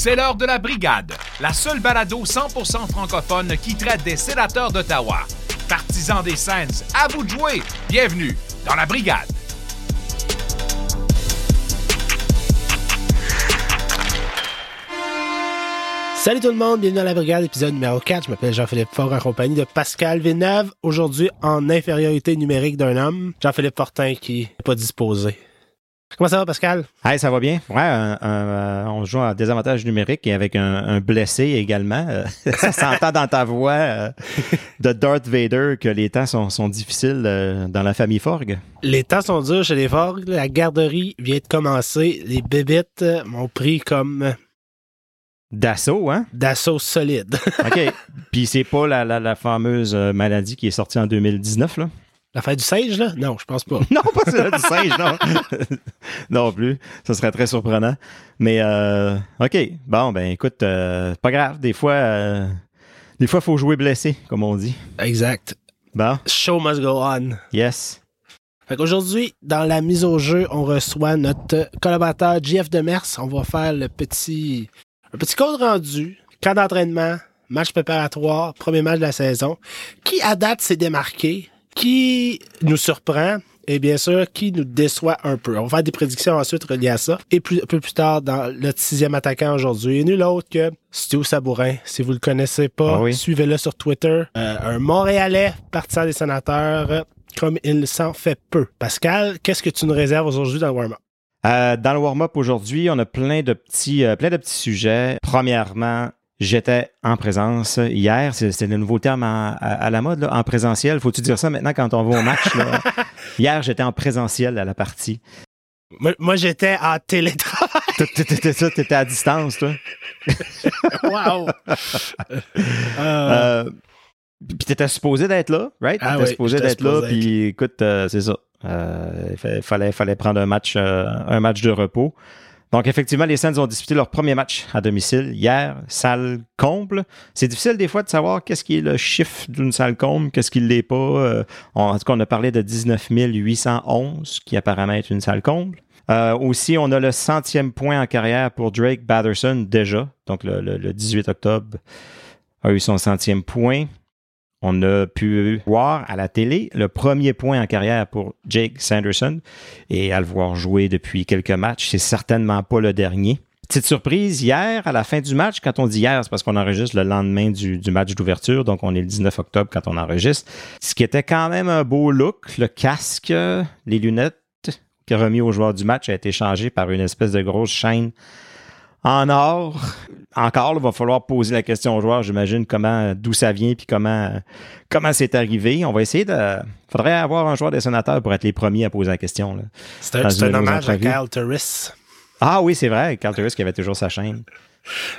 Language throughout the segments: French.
C'est l'heure de la brigade, la seule balado 100% francophone qui traite des sénateurs d'Ottawa. Partisans des Sens, à vous de jouer. Bienvenue dans la brigade. Salut tout le monde, bienvenue dans la brigade, épisode numéro 4. Je m'appelle Jean-Philippe Fort en compagnie de Pascal Villeneuve. Aujourd'hui, en infériorité numérique d'un homme, Jean-Philippe Fortin qui n'est pas disposé. Comment ça va, Pascal? Hey, ça va bien. Ouais, un- un, euh, on joue à désavantage numérique et avec un, un blessé également. Euh, ça s'entend dans ta voix euh, de Darth Vader que les temps sont, sont difficiles euh, dans la famille Forg. Les temps sont durs chez les Forgs. La garderie vient de commencer. Les bébites m'ont pris comme D'assaut, hein? d'assaut solide. OK. Puis c'est pas la, la, la fameuse maladie qui est sortie en 2019, là? La fête du singe, là? Non, je pense pas. Non, pas celle du singe, non. non plus. Ce serait très surprenant. Mais, euh, OK. Bon, ben écoute, euh, pas grave. Des fois, euh, des fois, il faut jouer blessé, comme on dit. Exact. Bon, Show must go on. yes. Fait qu'aujourd'hui, dans la mise au jeu, on reçoit notre collaborateur JF Demers. On va faire le petit, un petit code rendu, camp d'entraînement, match préparatoire, premier match de la saison, qui à date s'est démarqué, qui nous surprend et bien sûr qui nous déçoit un peu. On va faire des prédictions ensuite reliées à ça. Et plus, un peu plus tard, dans notre sixième attaquant aujourd'hui, et nul autre que Stu Sabourin. Si vous le connaissez pas, Ah oui. suivez-le sur Twitter. Euh, un Montréalais partisan des sénateurs, comme il s'en fait peu. Pascal, qu'est-ce que tu nous réserves aujourd'hui dans le warm-up? Euh, dans le warm-up aujourd'hui, on a plein de petits, euh, plein de petits sujets. Premièrement, j'étais en présence hier. C'est le nouveau terme à, à- à la mode, là, en présentiel. Faut-tu dire ça maintenant quand on va au match? là? hier, j'étais en présentiel à la partie. Moi, moi, j'étais en télétravail. T'étais à distance, toi? wow! Euh, Euh, puis t'étais supposé d'être là, right? Ah t'étais oui, supposé d'être là, puis écoute, euh, c'est ça. Euh, il fa- fallait, fallait prendre un match, euh, un match de repos. Donc, effectivement, les Saints ont disputé leur premier match à domicile hier, salle comble. C'est difficile des fois de savoir qu'est-ce qui est le chiffre d'une salle comble, qu'est-ce qui ne l'est pas. Euh, en tout cas, on a parlé de 19 811, qui apparemment est une salle comble. Euh, aussi, on a le centième point en carrière pour Drake Batherson déjà. Donc, le- le 18 octobre a eu son centième point. On a pu voir à la télé le premier point en carrière pour Jake Sanderson et à le voir jouer depuis quelques matchs, c'est certainement pas le dernier. Petite surprise, hier, à la fin du match, quand on dit hier, c'est parce qu'on enregistre le lendemain du, du match d'ouverture, donc on est le 19 octobre quand on enregistre. Ce qui était quand même un beau look, le casque, les lunettes qui remis au joueur du match a été changé par une espèce de grosse chaîne en or. Encore, il va falloir poser la question aux joueurs, j'imagine, comment, d'où ça vient puis comment, comment c'est arrivé. On va essayer de. faudrait avoir un joueur des sénateurs pour être les premiers à poser la question. C'est un, hommage à. Kyle Turris. Ah oui, c'est vrai, Carl Turris qui avait toujours sa chaîne.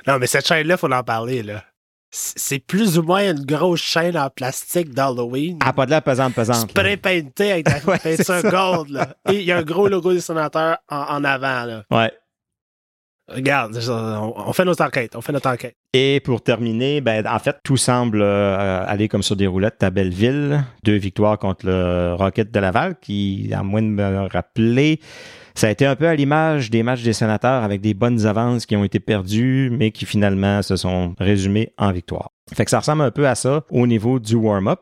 Non, mais cette chaîne-là, faut en parler, là. C'est plus ou moins une grosse chaîne en plastique d'Halloween. Ah, pas de la pesante, pesante. là. Spray peintée avec la Ouais, c'est peinture gold, là. Et il y a un gros logo des sénateurs en, en avant, là. Ouais. Regarde, on fait notre enquête, on fait notre enquête. Et pour terminer, ben, en fait, tout semble euh, aller comme sur des roulettes à Belleville. Deux victoires contre le Rocket de Laval, qui, à moins de me rappeler, ça a été un peu à l'image des matchs des sénateurs avec des bonnes avances qui ont été perdues, mais qui finalement se sont résumées en victoire. Fait que ça ressemble un peu à ça au niveau du warm-up.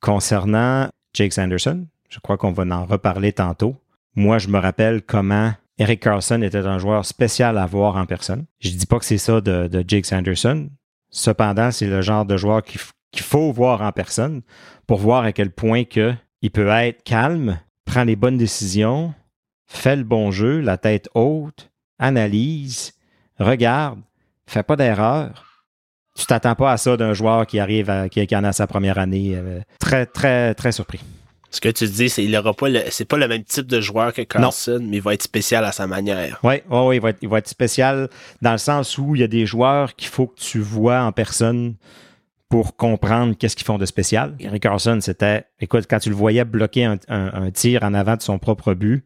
Concernant Jake Sanderson, je crois qu'on va en reparler tantôt. Moi, je me rappelle comment Eric Carlson était un joueur spécial à voir en personne. Je dis pas que c'est ça de, Jake Sanderson. Cependant, c'est le genre de joueur qu'il faut voir en personne pour voir à quel point il peut être calme, prend les bonnes décisions, fait le bon jeu, la tête haute, analyse, regarde, fait pas d'erreur. Tu t'attends pas à ça d'un joueur qui arrive à, qui en a sa première année. euh, très, très, très surpris. Ce que tu dis, c'est il aura pas le, c'est pas le même type de joueur que Carlson, mais il va être spécial à sa manière. Oui, ouais, ouais, il, va être, il va être spécial dans le sens où il y a des joueurs qu'il faut que tu vois en personne pour comprendre qu'est-ce qu'ils font de spécial. Eric Carlson, c'était, écoute, quand tu le voyais bloquer un, un- un tir en avant de son propre but,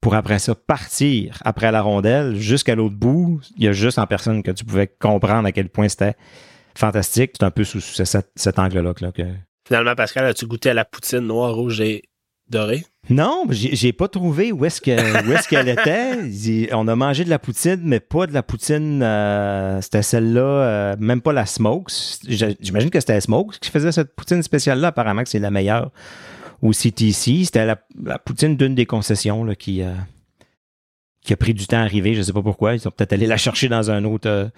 pour après ça partir après la rondelle jusqu'à l'autre bout, il y a juste en personne que tu pouvais comprendre à quel point c'était fantastique. C'est un peu sous, cet, cet angle-là que, Finalement, Pascal, as-tu goûté à la poutine noire, rouge et dorée? Non, j'ai pas trouvé où est-ce qu'elle était. On a mangé de la poutine, mais pas de la poutine. euh, c'était celle-là, euh, même pas la Smokes. J'imagine que c'était Smokes qui faisait cette poutine spéciale-là. Apparemment que c'est la meilleure. Ou CTC, c'était la, la poutine d'une des concessions là, qui, euh, qui a pris du temps à arriver. Je sais pas pourquoi. Ils sont peut-être allés la chercher dans un autre.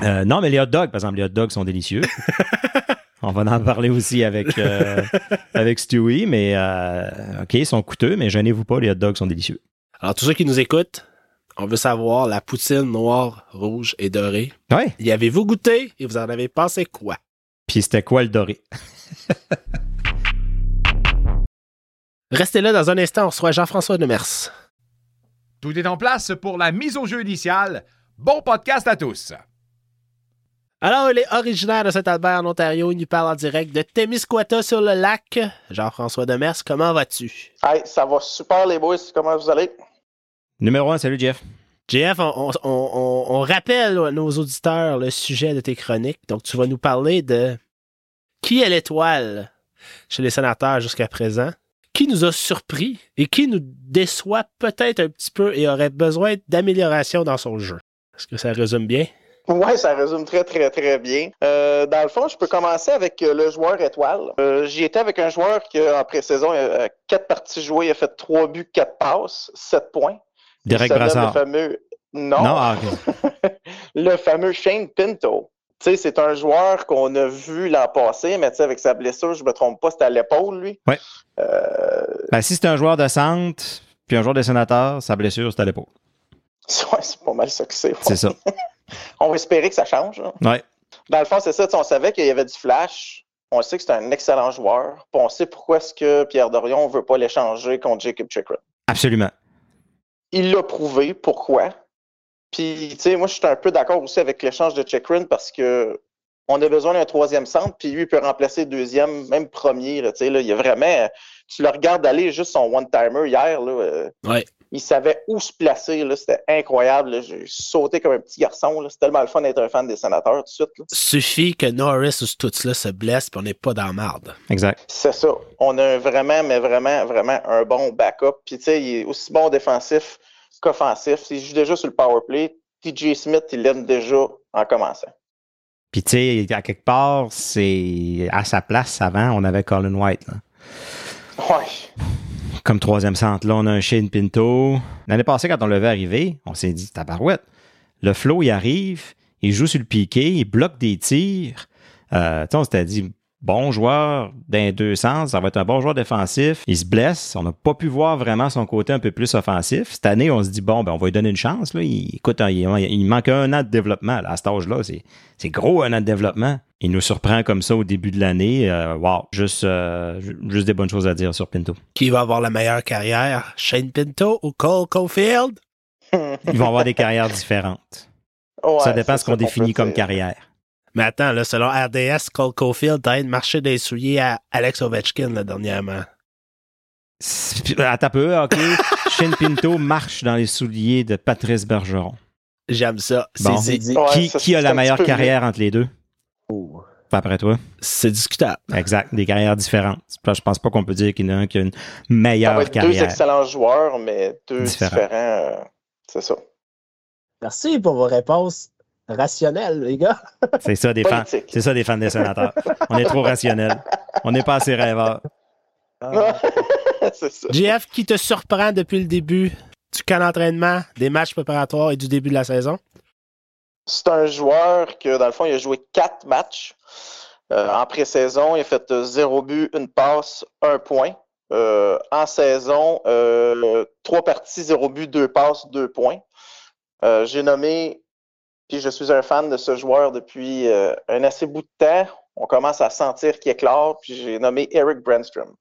non, mais les hot dogs, par exemple, les hot dogs sont délicieux. On va en parler aussi avec, euh, avec Stewie, mais euh, OK, ils sont coûteux, mais gênez-vous pas, les hot dogs sont délicieux. Alors, tous ceux qui nous écoutent, on veut savoir la poutine noire, rouge et dorée. Ouais. Y avez-vous goûté et vous en avez pensé quoi? Puis c'était quoi le doré? Restez là dans un instant, on reçoit Jean-François Demers. Tout est en place pour la mise au jeu initiale. Bon podcast à tous. Alors, il est originaire de Saint-Albert, en Ontario. Il nous parle en direct de Témiscouata sur le lac. Jean-François Demers, comment vas-tu? Hey, ça va super les boys, comment vous allez? Numéro un, salut Jeff. On, on- on- on rappelle à nos auditeurs le sujet de tes chroniques. Donc, tu vas nous parler de qui est l'étoile chez les sénateurs jusqu'à présent, qui nous a surpris et qui nous déçoit peut-être un petit peu et aurait besoin d'amélioration dans son jeu? Est-ce que ça résume bien? Ouais, ça résume très, très, très bien. Euh, dans le fond, je peux commencer avec euh, le joueur étoile. Euh, J'y étais avec un joueur qui, en pré-saison, a quatre parties jouées, il a fait trois buts, quatre passes, sept points. Derek Brassard. Le fameux... Non, Non, ah, le fameux Shane Pinto. Tu sais, c'est un joueur qu'on a vu l'an passé, mais tu sais, avec sa blessure, je me trompe pas, c'était à l'épaule, lui. Euh, Ben, si c'est un joueur de centre, puis un joueur de sénateur, sa blessure, c'est à l'épaule. ouais, c'est pas mal ça que c'est. C'est ça. On va espérer que ça change. Ouais. Dans le fond, c'est ça. On savait qu'il y avait du flash. On sait que c'est un excellent joueur. Puis on sait pourquoi est-ce que Pierre Dorion ne veut pas l'échanger contre Jacob Chikrin. Absolument. Il l'a prouvé. Pourquoi? Puis, tu sais, moi, je suis un peu d'accord aussi avec l'échange de Chikrin parce que on a besoin d'un troisième centre, puis lui, il peut remplacer le deuxième, même premier. Là, tu sais, là, il y a vraiment. Tu le regardes aller juste son one-timer hier. Là, euh, Ouais. Il savait où se placer. là, C'était incroyable. J'ai sauté comme un petit garçon. là. C'est tellement le fun d'être un fan des sénateurs tout de suite. là. Suffit que Norris ou Stutz là se blesse puis on n'est pas dans la marde. Exact. C'est ça. On a un vraiment, mais vraiment, vraiment un bon backup. Puis, tu sais, il est aussi bon défensif qu'offensif. S'il joue déjà sur le power play, TJ Smith, il l'aime déjà en commençant. Puis, tu sais, à quelque part, c'est à sa place avant, on avait Colin White. là. Ouais. Comme troisième centre. Là, on a un Shane Pinto. L'année passée, quand on l'avait arrivé, on s'est dit, tabarouette. Le flow, il arrive, il joue sur le piqué, il bloque des tirs. Euh, on s'était dit, bon joueur dans les deux sens, ça va être un bon joueur défensif. Il se blesse, on n'a pas pu voir vraiment son côté un peu plus offensif. Cette année, on se dit, bon, ben, on va lui donner une chance. Là. Il, écoute, il, il manque un an de développement là, à cet âge-là. C'est, c'est gros un an de développement. Il nous surprend comme ça au début de l'année. Euh, wow, juste, euh, ju- juste des bonnes choses à dire sur Pinto. Qui va avoir la meilleure carrière? Shane Pinto ou Cole Caulfield? Ils vont avoir des carrières différentes. Ouais, ça dépend ce qu'on définit comme carrière. Mais attends, là, selon RDS, Cole Caulfield a de marcher des souliers à Alex Ovechkin là, dernièrement. C'est- Attends un peu, OK. Shane Pinto marche dans les souliers de Patrice Bergeron. J'aime ça. Bon. C'est dit. Qui a la meilleure carrière entre les deux? Pas après toi? C'est discutable. Exact. Des carrières différentes. Je pense pas qu'on peut dire qu'il y en a un qui a une meilleure être deux carrière. excellents joueurs, mais deux Différents. différents. euh, c'est ça. Merci pour vos réponses rationnelles, les gars. C'est ça, des fans. C'est ça, des fans des sénateurs. On est trop rationnels. On n'est pas assez rêveurs. Ah, c'est ça. JF, qui te surprend depuis le début du camp d'entraînement, des matchs préparatoires et du début de la saison? C'est un joueur que, dans le fond, il a joué quatre matchs. Euh, en pré-saison, il a fait zéro but, une passe, un point. Euh, en saison, euh, trois parties, zéro but, deux passes, deux points. Euh, J'ai nommé, puis je suis un fan de ce joueur depuis euh, un assez bout de temps. On commence à sentir qu'il éclore, puis j'ai nommé Eric Brandstrom.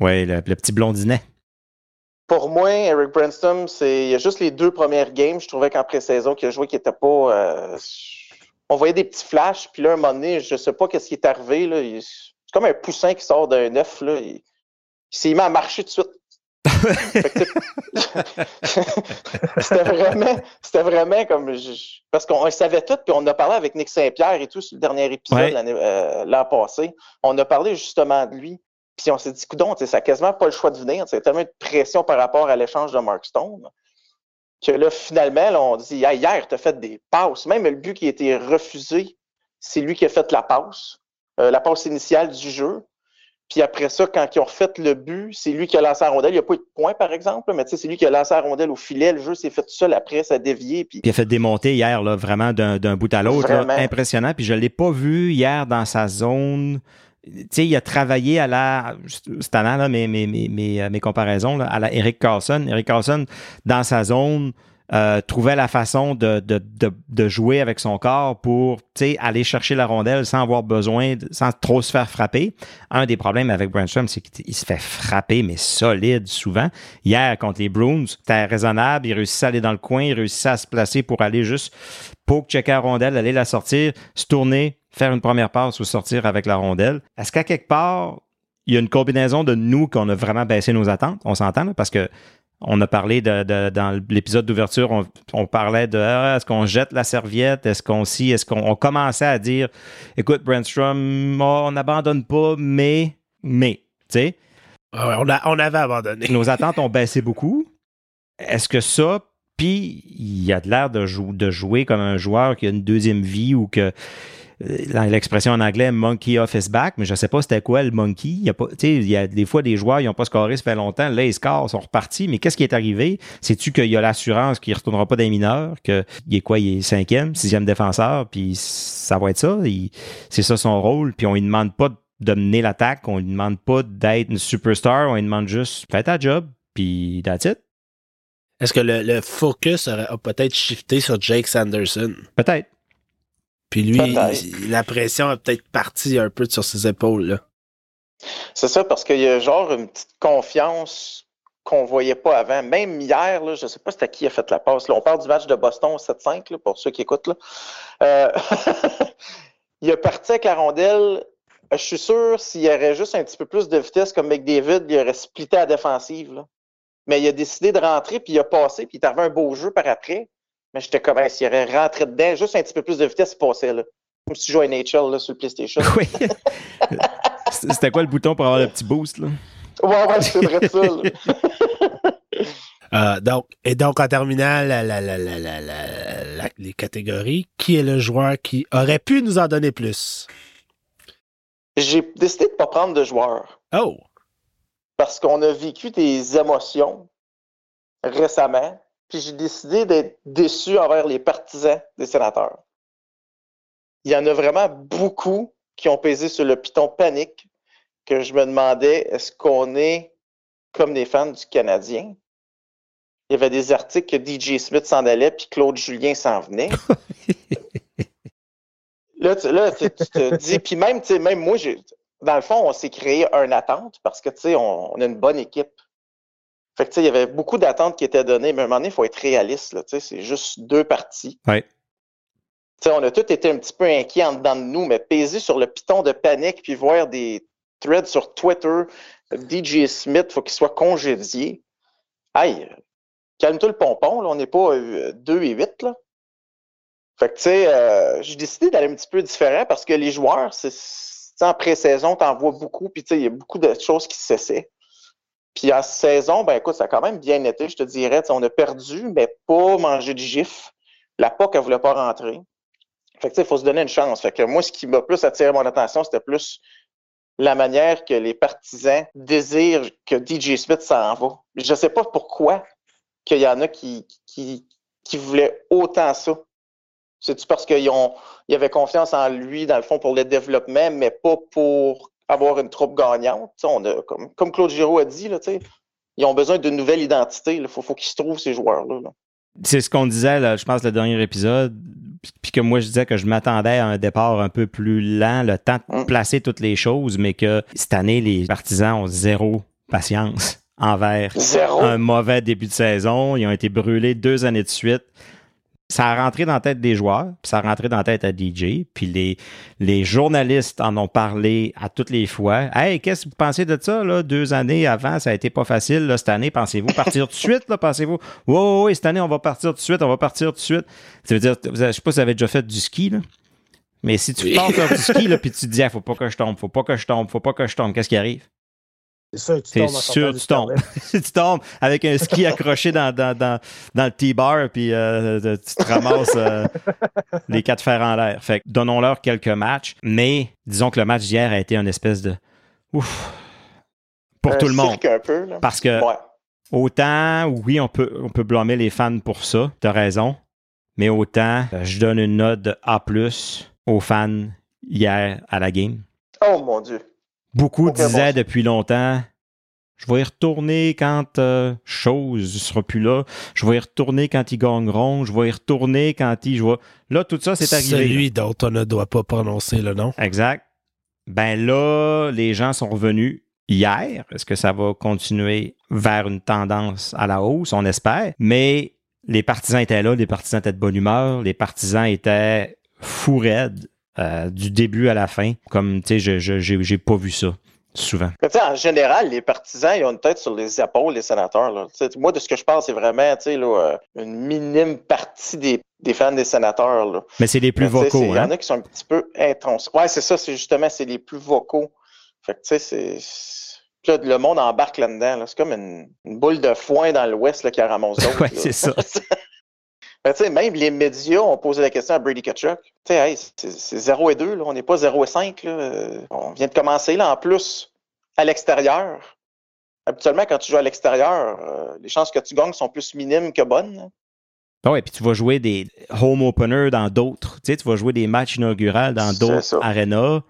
Oui, le, le petit blondinet. Pour moi, Eric Branston, c'est il y a juste les deux premières games. Je trouvais qu'en pré-saison qu'il a joué qui était pas. euh, on voyait des petits flashs, puis là, un moment donné, je sais pas qu'est-ce qui est arrivé. Là, il- c'est comme un poussin qui sort d'un œuf. Là, il, il s'est mis à marcher tout de suite. C'était vraiment, c'était vraiment comme je- parce qu'on le savait tout, puis on a parlé avec Nick Saint-Pierre et tout sur le dernier épisode Ouais. euh, l'an passé. On a parlé justement de lui. Puis on s'est dit, coudon, ça n'a quasiment pas le choix de venir. C'est tellement de pression par rapport à l'échange de Mark Stone que là, finalement, on dit, hier, tu as fait des passes. Même le but qui a été refusé, c'est lui qui a fait la passe, euh, la passe initiale du jeu. Puis après ça, quand ils ont refait le but, c'est lui qui a lancé la rondelle. Il n'y a pas eu de point, par exemple, mais c'est lui qui a lancé la rondelle au filet. Le jeu s'est fait tout seul après, ça a dévié. Puis... il a fait démonter hier, là, vraiment d'un bout à l'autre. Impressionnant. Puis je ne l'ai pas vu hier dans sa zone. Tu sais, il a travaillé à la. C'est là, mes, mes, mes, mes comparaisons, à la Eric Carlson. Eric Carlson, dans sa zone, euh, trouvait la façon de, jouer avec son corps pour aller chercher la rondelle sans avoir besoin, sans trop se faire frapper. Un des problèmes avec Brandstrom, c'est qu'il se fait frapper, mais solide souvent. Hier, contre les Bruins, c'était raisonnable. Il réussissait à aller dans le coin, il réussissait à se placer pour aller juste pour checker la rondelle, aller la sortir, se tourner, faire une première passe ou sortir avec la rondelle. Est-ce qu'à quelque part, il y a une combinaison de nous qu'on a vraiment baissé nos attentes? On s'entend, parce que on a parlé de, dans l'épisode d'ouverture, on, parlait de ah, est-ce qu'on jette la serviette, est-ce qu'on si, est-ce qu'on commençait à dire écoute, Brandstrom, oh, on n'abandonne pas, mais, mais, tu sais? Ah on, on avait abandonné. Nos attentes ont baissé beaucoup. Est-ce que ça, puis il y a de l'air de, de jouer comme un joueur qui a une deuxième vie ou que l'expression en anglais monkey off his back, mais je sais pas c'était quoi le monkey. Il y a pas, il y a des fois des joueurs, ils n'ont pas scoré, ça fait longtemps. Là, ils scorent, sont repartis. Mais qu'est-ce qui est arrivé? Sais-tu qu'il y a l'assurance qu'il ne retournera pas des mineurs, qu'il est quoi? Il est cinquième, sixième défenseur, puis ça va être ça? C'est ça son rôle. Puis on lui demande pas de mener l'attaque, on lui demande pas d'être une superstar, on lui demande juste fais ta job, puis that's it. Est-ce que le, le focus a peut-être shifté sur Jake Sanderson? Peut-être. Puis lui, la pression a peut-être parti un peu sur ses épaules. Là. C'est ça, parce qu'il y a genre une petite confiance qu'on voyait pas avant. Même hier, là, je ne sais pas c'était qui a fait la passe. Là. On parle du match de Boston 7-5, pour ceux qui écoutent. Là. Euh, il a parti avec la rondelle. Je suis sûr, s'il y aurait juste un petit peu plus de vitesse comme McDavid, il aurait splitté à la défensive. Là. Mais il a décidé de rentrer, puis il a passé, puis il avait un beau jeu par après. Mais j'étais comme, s'il aurait rentré dedans, juste un petit peu plus de vitesse, il passait, là. Comme si tu jouais à NHL, là, sur le PlayStation. Oui. C'était quoi le bouton pour avoir le petit boost, là? Ouais, ouais, c'est vrai ça, euh, donc, et donc, en terminant les catégories, qui est le joueur qui aurait pu nous en donner plus? J'ai décidé de ne pas prendre de joueur. Oh! Parce qu'on a vécu des émotions récemment puis j'ai décidé d'être déçu envers les partisans des sénateurs. Il y en a vraiment beaucoup qui ont pesé sur le piton panique que je me demandais est-ce qu'on est comme des fans du Canadien? Il y avait des articles que DJ Smith s'en allait puis Claude Julien s'en venait. là, tu, te dis, puis même, même moi, dans le fond, on s'est créé une attente parce que on, on a une bonne équipe. Fait que, il y avait beaucoup d'attentes qui étaient données, mais à un moment donné, il faut être réaliste. C'est juste deux parties. Ouais. on a tous été un petit peu inquiets en dedans de nous, mais peser sur le piton de panique puis voir des threads sur Twitter, DJ Smith, il faut qu'il soit congédié. Aïe, calme-toi le pompon, là, on n'est pas 2 euh, et 8. Là. Fait que, tu sais, euh, j'ai décidé d'aller un petit peu différent parce que les joueurs, c'est, en pré-saison, tu en vois beaucoup, puis il y a beaucoup de choses qui se cessaient. Puis en saison, ben écoute, ça a quand même bien été, je te dirais. On a perdu, mais pas mangé de gif. La POC, elle voulait pas rentrer. Fait que il faut se donner une chance. Fait que moi, ce qui m'a plus attiré mon attention, c'était plus la manière que les partisans désirent que DJ Smith s'en va. Je ne sais pas pourquoi qu'il y en a qui, qui, qui voulaient autant ça. C'est-tu parce qu'ils ils avaient confiance en lui, dans le fond, pour le développement, mais pas pour avoir une troupe gagnante. On a, comme, comme, Claude Giraud a dit, là, ils ont besoin d'une nouvelle identité. Il faut, faut qu'ils se trouvent, ces joueurs-là. C'est ce qu'on disait, je pense, le dernier épisode. Puis que moi, je disais que je m'attendais à un départ un peu plus lent, le temps de hum. placer toutes les choses, mais que cette année, les partisans ont zéro patience envers un mauvais début de saison. Ils ont été brûlés deux années de suite ça a rentré dans la tête des joueurs, puis ça a rentré dans la tête à DJ, puis les, les journalistes en ont parlé à toutes les fois. Hey, qu'est-ce que vous pensez de ça, là? Deux années avant, ça a été pas facile, là, cette année, pensez-vous partir tout de suite, là, pensez-vous? Oui, oui, cette année, on va partir tout de suite, on va partir tout de suite. Ça veut dire, je sais pas si vous avez déjà fait du ski, là. Mais si tu pars faire du ski, là, puis tu te dis, ah, faut pas que je tombe, faut pas que je tombe, faut pas que je tombe, qu'est-ce qui arrive? C'est sûr, tu tombes sûr, tu tombes. tu tombes avec un ski accroché dans, dans, dans, dans le T-bar, puis euh, tu te ramasses euh, les quatre fers en l'air. Fait que donnons-leur quelques matchs, mais disons que le match d'hier a été une espèce de. Ouf. Pour Un tout le monde. cirque un peu, là. Parce que Ouais. autant, oui, on peut, on peut blâmer les fans pour ça, t'as raison, mais autant, euh, je donne une note de A aux fans hier à la game. Oh mon Dieu. Beaucoup disaient bon. depuis longtemps je vais y retourner quand euh, chose ne sera plus là. Je vais y retourner quand ils gagneront. Je vais y retourner quand ils. Je vais... Là, tout ça, c'est arrivé. Celui dont on ne doit pas prononcer le nom. Exact. Ben là, les gens sont revenus hier. Est-ce que ça va continuer vers une tendance à la hausse? On espère. Mais les partisans étaient là, les partisans étaient de bonne humeur, les partisans étaient fous raides euh, du début à la fin. Comme, tu sais, j'ai pas vu ça souvent. En général, les partisans, ils ont une tête sur les épaules, les sénateurs. Là. Moi, de ce que je pense, c'est vraiment tu sais, là, euh, une minime partie des, des fans des sénateurs. Là. Mais c'est les plus Mais, vocaux, Il y hein? en a qui sont un petit peu intros. Ouais, c'est ça, c'est justement, c'est les plus vocaux. Fait que, tu sais, c'est. là, le monde embarque là-dedans. là. C'est comme une, une boule de foin dans l'Ouest qui ramasse d'autres. Ouais, c'est ça. Ben, tu sais, même les médias ont posé la question à Brady Kachuk. Tu sais, hey, c'est c'est 0 et 2, là. on n'est pas 0 et 5. Là. Euh, On vient de commencer là, en plus à l'extérieur. Habituellement, quand tu joues à l'extérieur, euh, les chances que tu gagnes sont plus minimes que bonnes. là. Ah ouais, puis tu vas jouer des home openers dans d'autres. Tu sais, tu vas jouer des matchs inauguraux dans d'autres arénas.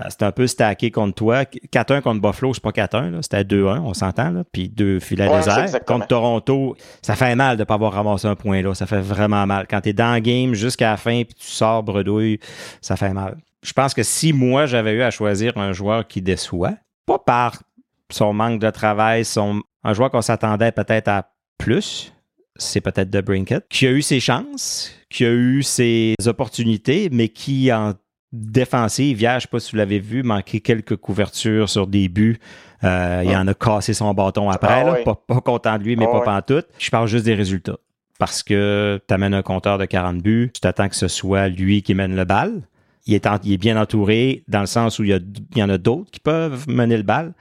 Euh, C'est un peu stacké contre toi. 4-1 contre Buffalo, c'est pas 4-1, là. c'était 2-1, on s'entend. Là. Puis deux filets Ouais, déserts. Contre Toronto, ça fait mal de ne pas avoir ramassé un point là. Ça fait vraiment mal. Quand tu es dans le game jusqu'à la fin puis tu sors bredouille, ça fait mal. Je pense que si moi j'avais eu à choisir un joueur qui déçoit, pas par son manque de travail, son, un joueur qu'on s'attendait peut-être à plus, c'est peut-être de Brinkett, qui a eu ses chances, qui a eu ses opportunités, mais qui en défensive, hier, je ne sais pas si vous l'avez vu, manquait quelques couvertures sur des buts. Euh, Il en a cassé son bâton après, Ah là. oui. pas, pas content de lui, mais Ah pas oui. pantoute. Je parle juste des résultats. Parce que tu amènes un compteur de 40 buts, tu t'attends que ce soit lui qui mène le bal. Il est, en- il est bien entouré dans le sens où il y, a- il y en a d'autres qui peuvent mener le bal.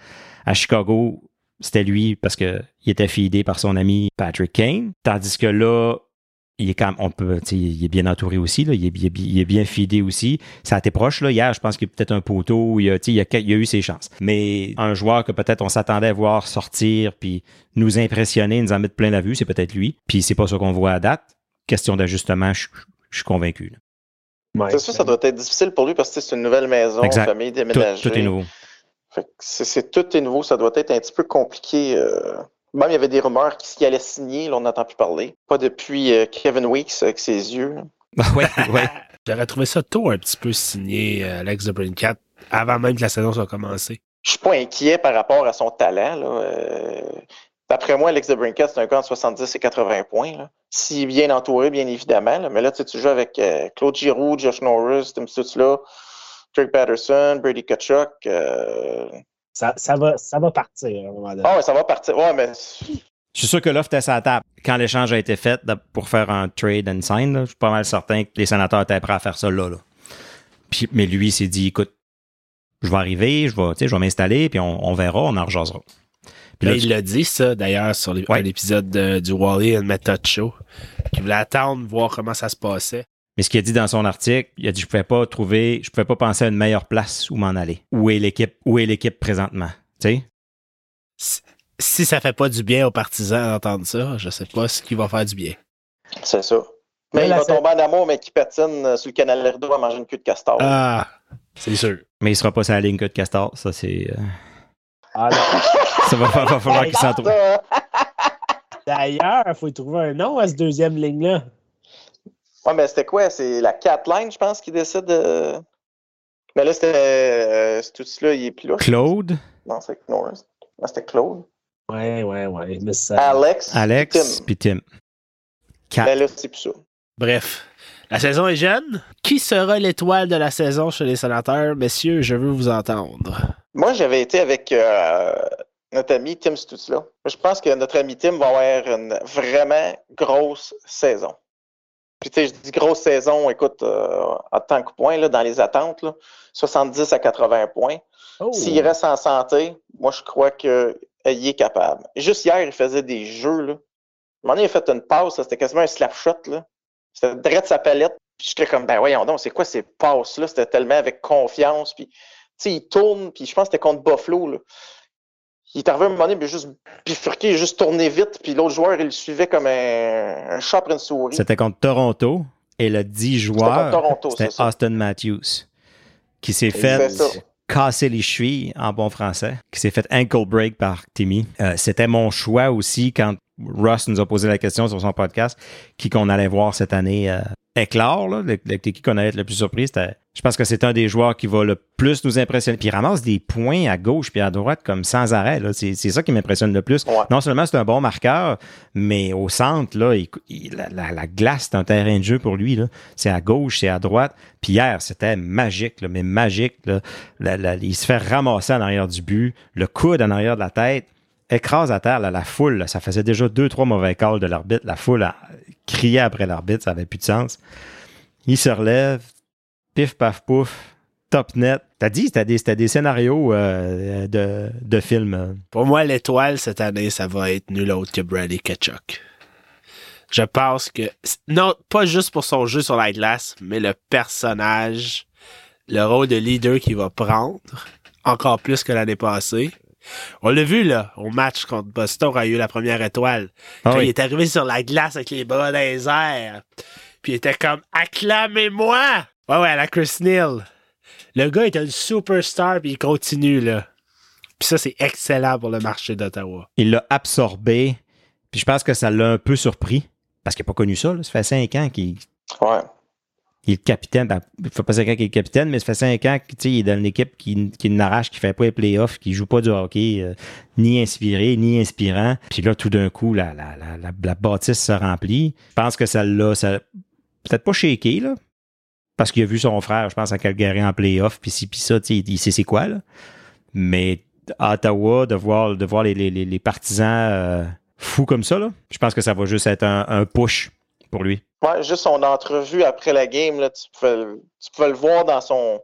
À Chicago, c'était lui parce qu'il était fidé par son ami Patrick Kane. Tandis que là, il est quand même- on peut, il est bien entouré aussi, là, il, est, il est- il est bien fidé aussi. Ça a été proche, là. Hier, je pense qu'il y a peut-être un poteau, il a, tu sais, il a, il a eu ses chances. Mais un joueur que peut-être on s'attendait à voir sortir puis nous impressionner, nous en mettre plein la vue, c'est peut-être lui. Puis c'est pas ça qu'on voit à date. Question d'ajustement, je, je suis convaincu. Ouais. C'est sûr, ça doit être difficile pour lui parce que c'est une nouvelle maison, Exact. famille Tout, déménagée. tout est nouveau. Fait que c'est c'est tout est nouveau, ça doit être un petit peu compliqué. euh. Même il y avait des rumeurs qu'il allait signer, là on n'entend plus parler. Pas depuis euh, Kevin Weeks avec ses yeux. là. ouais, ouais. J'aurais trouvé ça tôt un petit peu signé euh, Alex de Brincat avant même que la saison soit commencée. Je suis pas inquiet par rapport à son talent. là. Euh, D'après moi, Alex de Brincat, c'est un gars de 70 et 80 points. là. Est bien entouré, bien évidemment. là. Mais là, tu sais, tu joues avec euh, Claude Giroux, Josh Norris, Tim Stutzla, Craig Patterson, Brady Kachuk. Ça, ça, va, ça va partir à un moment donné. Ah ouais, ça va partir. Ouais, mais Je suis sûr que l'offre était la table. Quand l'échange a été fait pour faire un trade and sign, là, je suis pas mal certain que les sénateurs étaient prêts à faire ça là. là. Puis, mais lui, il s'est dit, écoute, je vais arriver, je vais, tu sais, je vais m'installer, puis on, on verra, on en rejasera. Puis là, Ben, il l'a dit, ça, d'ailleurs, sur les- Ouais. un épisode de- du Wally and Method Show, qu'il voulait attendre, voir comment ça se passait. Mais ce qu'il a dit dans son article, il a dit je pouvais pas trouver, je pouvais pas penser à une meilleure place où m'en aller. Où est l'équipe, où est l'équipe présentement, tu sais? Si, ça fait pas du bien aux partisans d'entendre ça, je sais pas ce qui va faire du bien. c'est ça. Mais Mais il va tomber en amour, mais qui patine euh, sur le canal Lerdo à manger une queue de castor. Ah, c'est sûr. Mais il sera pas sur la ligne que de Castor, ça c'est euh, Ah non. ça va, va- va falloir qu'il s'en trouve. D'ailleurs, il faut y trouver un nom à cette deuxième ligne-là. Ouais, mais c'était quoi? C'est la Cat Line, je pense, qui décide de. Mais là, c'était. Euh, c'est tout cela, il est plus là. Claude, Non, c'est Norris. Non, c'était Claude. Ouais, ouais, ouais. Mais ça... Alex. Alex, puis Tim. Kat. Mais là, c'est plus ça. Bref, la saison est jeune. Qui sera l'étoile de la saison chez les sénateurs? Messieurs, je veux vous entendre. Moi, j'avais été avec euh, notre ami Tim Stutzla. Je pense que notre ami Tim va avoir une vraiment grosse saison. Puis, tu sais, je dis grosse saison, écoute, euh, en tant que point, là, dans les attentes, là, 70 à 80 points. Oh. S'il reste en santé, moi, je crois qu'il est capable. Juste hier, il faisait des jeux, là. À un moment donné, il a fait une passe, c'était quasiment un slap shot. C'était direct sa palette. Puis j'étais comme, ben voyons donc, c'est quoi ces passes-là? C'était tellement avec confiance. Puis, tu sais, il tourne, puis je pense que c'était contre Buffalo, là. Il est arrivé à un moment donné, mais juste bifurqué, il a juste tourné vite, puis l'autre joueur, il le suivait comme un, un chat après une souris. C'était contre Toronto et le 10 contre joueur, c'était. Austin Matthews qui s'est fait casser les chevilles en bon français, qui s'est fait ankle break par Timmy. Euh, C'était mon choix aussi quand Ross nous a posé la question sur son podcast, qui qu'on allait voir cette année euh, éclore, là, le, le- qui qu'on allait être le plus surpris. Je pense que c'est un des joueurs qui va le plus nous impressionner. Puis il ramasse des points à gauche puis à droite comme sans arrêt. C'est c'est ça qui m'impressionne le plus. Ouais. Non seulement c'est un bon marqueur, mais au centre, là, il- il- la, la- la glace, c'est un terrain de jeu pour lui. là. C'est à gauche, c'est à droite. Puis hier, c'était magique, là, mais magique. là. La- il se fait ramasser en arrière du but, le coude en arrière de la tête, écrase à terre la foule. ça faisait déjà deux, trois mauvais calls de l'arbitre. La foule a crié après l'arbitre, ça avait plus de sens. Il se relève, pif, paf, pouf, top net. T'as dit, c'était des, des scénarios euh, de, de films. euh. Pour moi, l'étoile cette année, ça va être nul autre que Brady Ketchuk. Je pense que. Non, pas juste pour son jeu sur la glace, mais le personnage, le rôle de leader qu'il va prendre, encore plus que l'année passée. On l'a vu, là, au match contre Boston, quand il y a eu la première étoile. Ah Quand oui. il est arrivé sur la glace avec les bras dans les airs. Puis il était comme acclamez-moi! Ouais, ouais, à la Chris Neal. Le gars est un superstar, puis il continue, là. Puis ça, c'est excellent pour le marché d'Ottawa. il l'a absorbé. Puis je pense que ça l'a un peu surpris. Parce qu'il n'a pas connu ça. là. Ça fait cinq ans qu'il Ouais. Il est capitaine. Ben, il fait pas cinq ans qu'il est capitaine, mais ça fait cinq ans qu'il est dans une équipe qui, qui n'arrache, qui fait pas les playoffs, qui joue pas du hockey, euh, ni inspiré, ni inspirant. Puis là, tout d'un coup, la, la, la, la, bâtisse se remplit. Je pense que ça l'a ça, peut-être pas shaké, là. Parce qu'il a vu son frère, je pense, à Calgary en playoff, puis ci, puis ça, sais, il sait c'est quoi, là. Mais à Ottawa, de voir, de voir les, les, les- partisans euh, fous comme ça, là, je pense que ça va juste être un push pour lui. Juste son entrevue après la game, là, tu, pouvais, tu le voir dans son,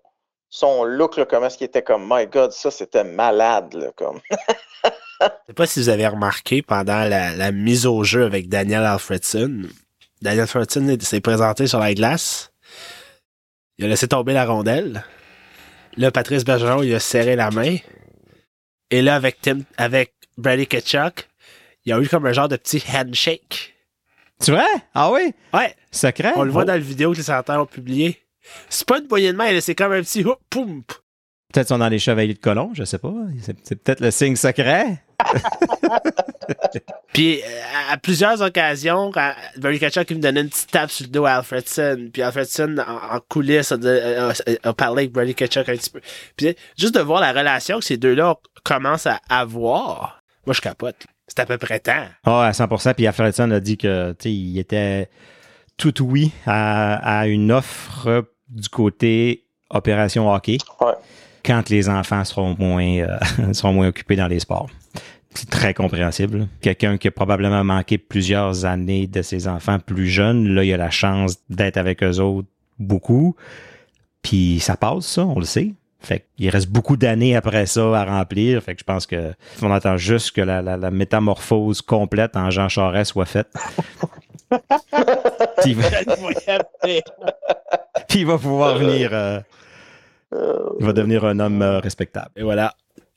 son look, comment est-ce qu'il était comme My God, ça c'était malade. Là, comme. Je sais pas si vous avez remarqué pendant la, la mise au jeu avec Daniel Alfredson. Daniel Alfredson s'est présenté sur la glace. Il a laissé tomber la rondelle. Là, Patrice Bergeron, il a serré la main. Et là, avec Tim, avec Brady Ketchuk, il y a eu comme un genre de petit handshake. C'est vrai? Ah oui? Ouais, Secret? on le voit Oh. dans la vidéo que les sénateurs ont publié. C'est pas une poignée de main, c'est comme un petit hop, poum. Peut-être qu'ils sont dans les chevaliers de colon, je sais pas. C'est peut-être le signe secret. Puis euh, à, à plusieurs occasions, Barry Kachuk il me donnait une petite tape sur le dos à Alfredson. Puis Alfredson, en, en coulisses, a, a- a- parlé avec Brady Kachuk un petit peu. Puis juste de voir la relation que ces deux-là commencent à avoir, moi je capote. C'est à peu près temps. Ah, à 100%. Puis Alfredson a dit que, tu sais, il était tout oui à, à une offre du côté opération hockey Ouais. quand les enfants seront moins, euh, seront moins occupés dans les sports. C'est très compréhensible. Quelqu'un qui a probablement manqué plusieurs années de ses enfants plus jeunes, là, il a la chance d'être avec eux autres beaucoup. Puis ça passe, ça, on le sait. Fait qu'il reste beaucoup d'années après ça à remplir. Fait que je pense que on attend juste que la, la- la métamorphose complète en Jean Charest soit faite. puis, il va, puis il va pouvoir venir. euh, il va devenir un homme euh, respectable. Et voilà.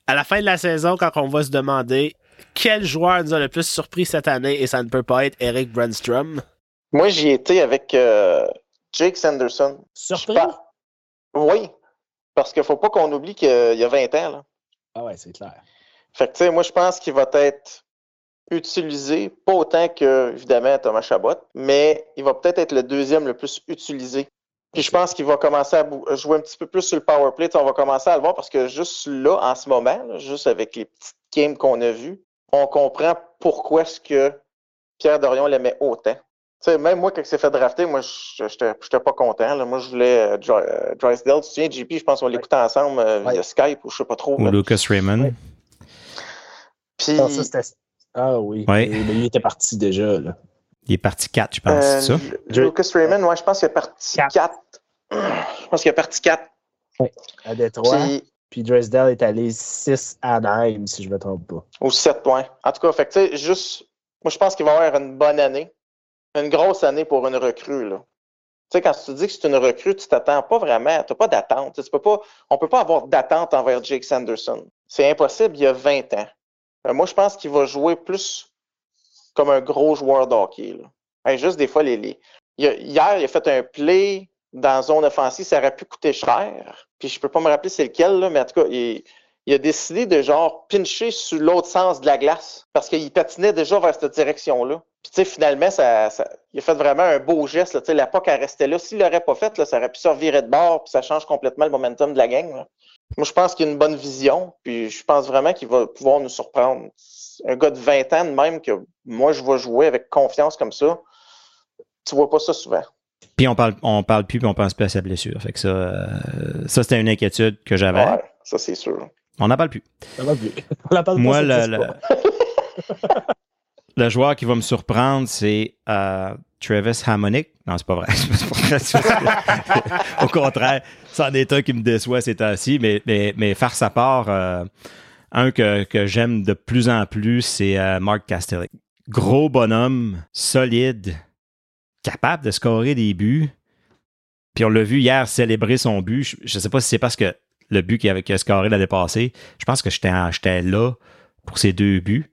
À la fin de la saison, quand on va se demander quel joueur nous a le plus surpris cette année, et ça ne peut pas être Eric Brandstrom. Moi, j'y étais avec euh, Jake Sanderson. Surpris? Oui, parce qu'il faut pas qu'on oublie qu'il y a 20 ans. Là. Ah ouais, c'est clair. Fait que, tu sais, moi, je pense qu'il va être utilisé, pas autant que, évidemment, Thomas Chabot, mais il va peut-être être le deuxième le plus utilisé. Puis je pense qu'il va commencer à bou- jouer un petit peu plus sur le power play. On va commencer à le voir parce que juste là, en ce moment, là, juste avec les petites games qu'on a vues, on comprend pourquoi est-ce que Pierre Dorion l'aimait autant. Tu sais, même moi, quand il s'est fait drafter, moi, je n'étais pas content. là. Moi, je voulais euh, euh, Drysdale. Tu te souviens, JP, je pense qu'on l'écoutait ensemble euh, via Ouais. Skype ou je sais pas trop. Ou là. Lucas Raymond. Ouais. Puis, Ah, ça, Ah oui. Ouais. Et- mais lui était parti déjà. Là. Il est parti 4, je pense, Euh, c'est ça? Lucas Raymond, ouais, je pense qu'il est parti Quatre. 4. Je pense qu'il est parti 4. À Détroit. Puis, Puis Dresdale est allé 6 à Anaheim, si je ne me trompe pas. ou 7 points. En tout cas, fait que, tu sais, juste. Moi, je pense qu'il va avoir une bonne année. Une grosse année pour une recrue, là. Tu sais, quand tu dis que c'est une recrue, tu t'attends pas vraiment. Tu n'as pas d'attente. Tu peux pas, on peut pas avoir d'attente envers Jake Sanderson. C'est impossible, il y a 20 ans. Euh, moi, je pense qu'il va jouer plus comme un gros joueur de juste des fois, les, les- il hier, il a fait un play dans zone offensive, ça aurait pu coûter cher. Puis je peux pas me rappeler c'est lequel, là, mais en tout cas, il, il a décidé de genre pincher sur l'autre sens de la glace parce qu'il patinait déjà vers cette direction-là. Puis tu sais, finalement, ça, ça- il a fait vraiment un beau geste. Là, tu sais, la POC, elle restait là. S'il l'aurait pas fait, là, ça aurait pu se revirer de bord, puis ça change complètement le momentum de la gang. là. Moi, je pense qu'il a une bonne vision, puis je pense vraiment qu'il va pouvoir nous surprendre. Un gars de 20 ans de même que moi, je vais jouer avec confiance comme ça, tu vois pas ça souvent. Puis on parle, on parle plus, puis on pense plus à sa blessure. Fait que ça, euh, ça c'était une inquiétude que j'avais. Ouais, ça, c'est sûr. On n'en parle plus. On la parle pas, Moi, ça le, joueur qui va me surprendre, c'est euh, Travis Hammonick. Non, c'est pas vrai. Au contraire, c'en est un qui me déçoit ces temps-ci, mais, mais, mais faire sa part, euh, un que, que j'aime de plus en plus, c'est euh, Mark Castellic. Gros bonhomme, solide, capable de scorer des buts. Puis on l'a vu hier célébrer son but. Je ne sais pas si c'est parce que le but qu'il avait- scoré l'année passée, je pense que j'étais là pour ces deux buts.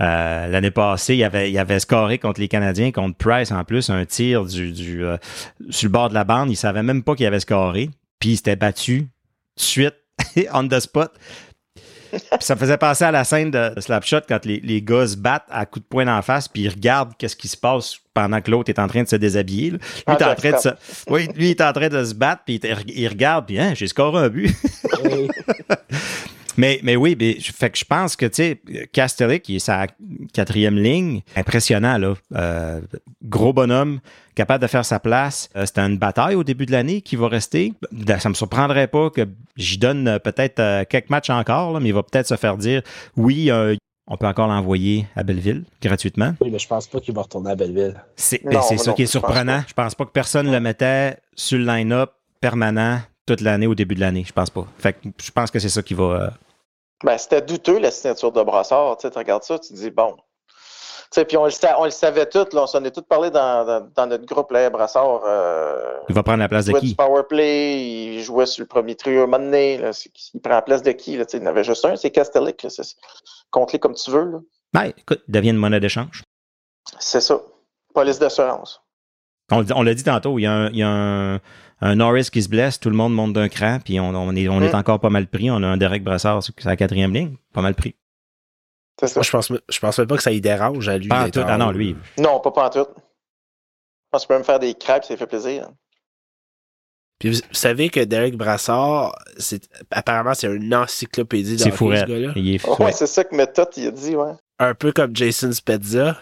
Euh, L'année passée, il avait, il scoré contre les Canadiens, contre Price en plus, un tir du, du, euh, sur le bord de la bande. Il savait même pas qu'il avait scoré. Puis il s'était battu suite, on the spot. Puis ça me faisait penser à la scène de Slapshot quand les, les gars se battent à coups de poing d'en face, puis ils regardent qu'est-ce qui se passe pendant que l'autre est en train de se déshabiller. là. Lui, Ah, est en train de se, oui, lui il est en train de se battre, puis il, il regarde, puis hein, j'ai scoré un but. Mais, mais oui, mais, je- fait que je pense que, tu sais, Castellic, qui est sa quatrième ligne, impressionnant, là. Euh, gros bonhomme, capable de faire sa place. Euh, C'était une bataille au début de l'année qui va rester. Ça me surprendrait pas que j'y donne euh, peut-être euh, quelques matchs encore, là, mais il va peut-être se faire dire, oui, euh, on peut encore l'envoyer à Belleville gratuitement. Oui, mais je pense pas qu'il va retourner à Belleville. C'est ben, ça non qui est plus, je pense surprenant. Je pense pas que personne le mettait sur le line-up permanent toute l'année au début de l'année. Je pense pas. Fait que je pense que c'est ça qui va. euh, Ben, c'était douteux, la signature de Brassard. Tu regardes ça, tu te dis, bon. Puis on le, sa- on le savait tous, là, on s'en est tous parlé dans, dans, dans notre groupe, là, Brassard. Euh, il va prendre la place de qui? il jouait sur le premier trio là, c'est- il prend la place de qui? Là, il y en avait juste un, c'est Castellic. Compte-les comme tu veux. là. Ben, écoute, il devient une monnaie d'échange. C'est ça. Police d'assurance. On, on l'a dit tantôt, il y a, un, il y a un, un Norris qui se blesse, tout le monde monte d'un cran, puis on, on est, on est encore pas mal pris. On a un Derek Brassard sur sa quatrième ligne, pas mal pris. C'est ça. Moi, je pense, je pense même pas que ça y dérange à lui. Pas en tout. en Ah non, lui. Non, pas pantoute. Je pense que tu peux même faire des crêpes, ça lui fait plaisir. Puis vous, vous savez que Derek Brassard, c'est apparemment c'est une encyclopédie de ce gars-là. Il est Ouais, fou. c'est ça que Méthode, il a dit, ouais. Un peu comme Jason Spezza.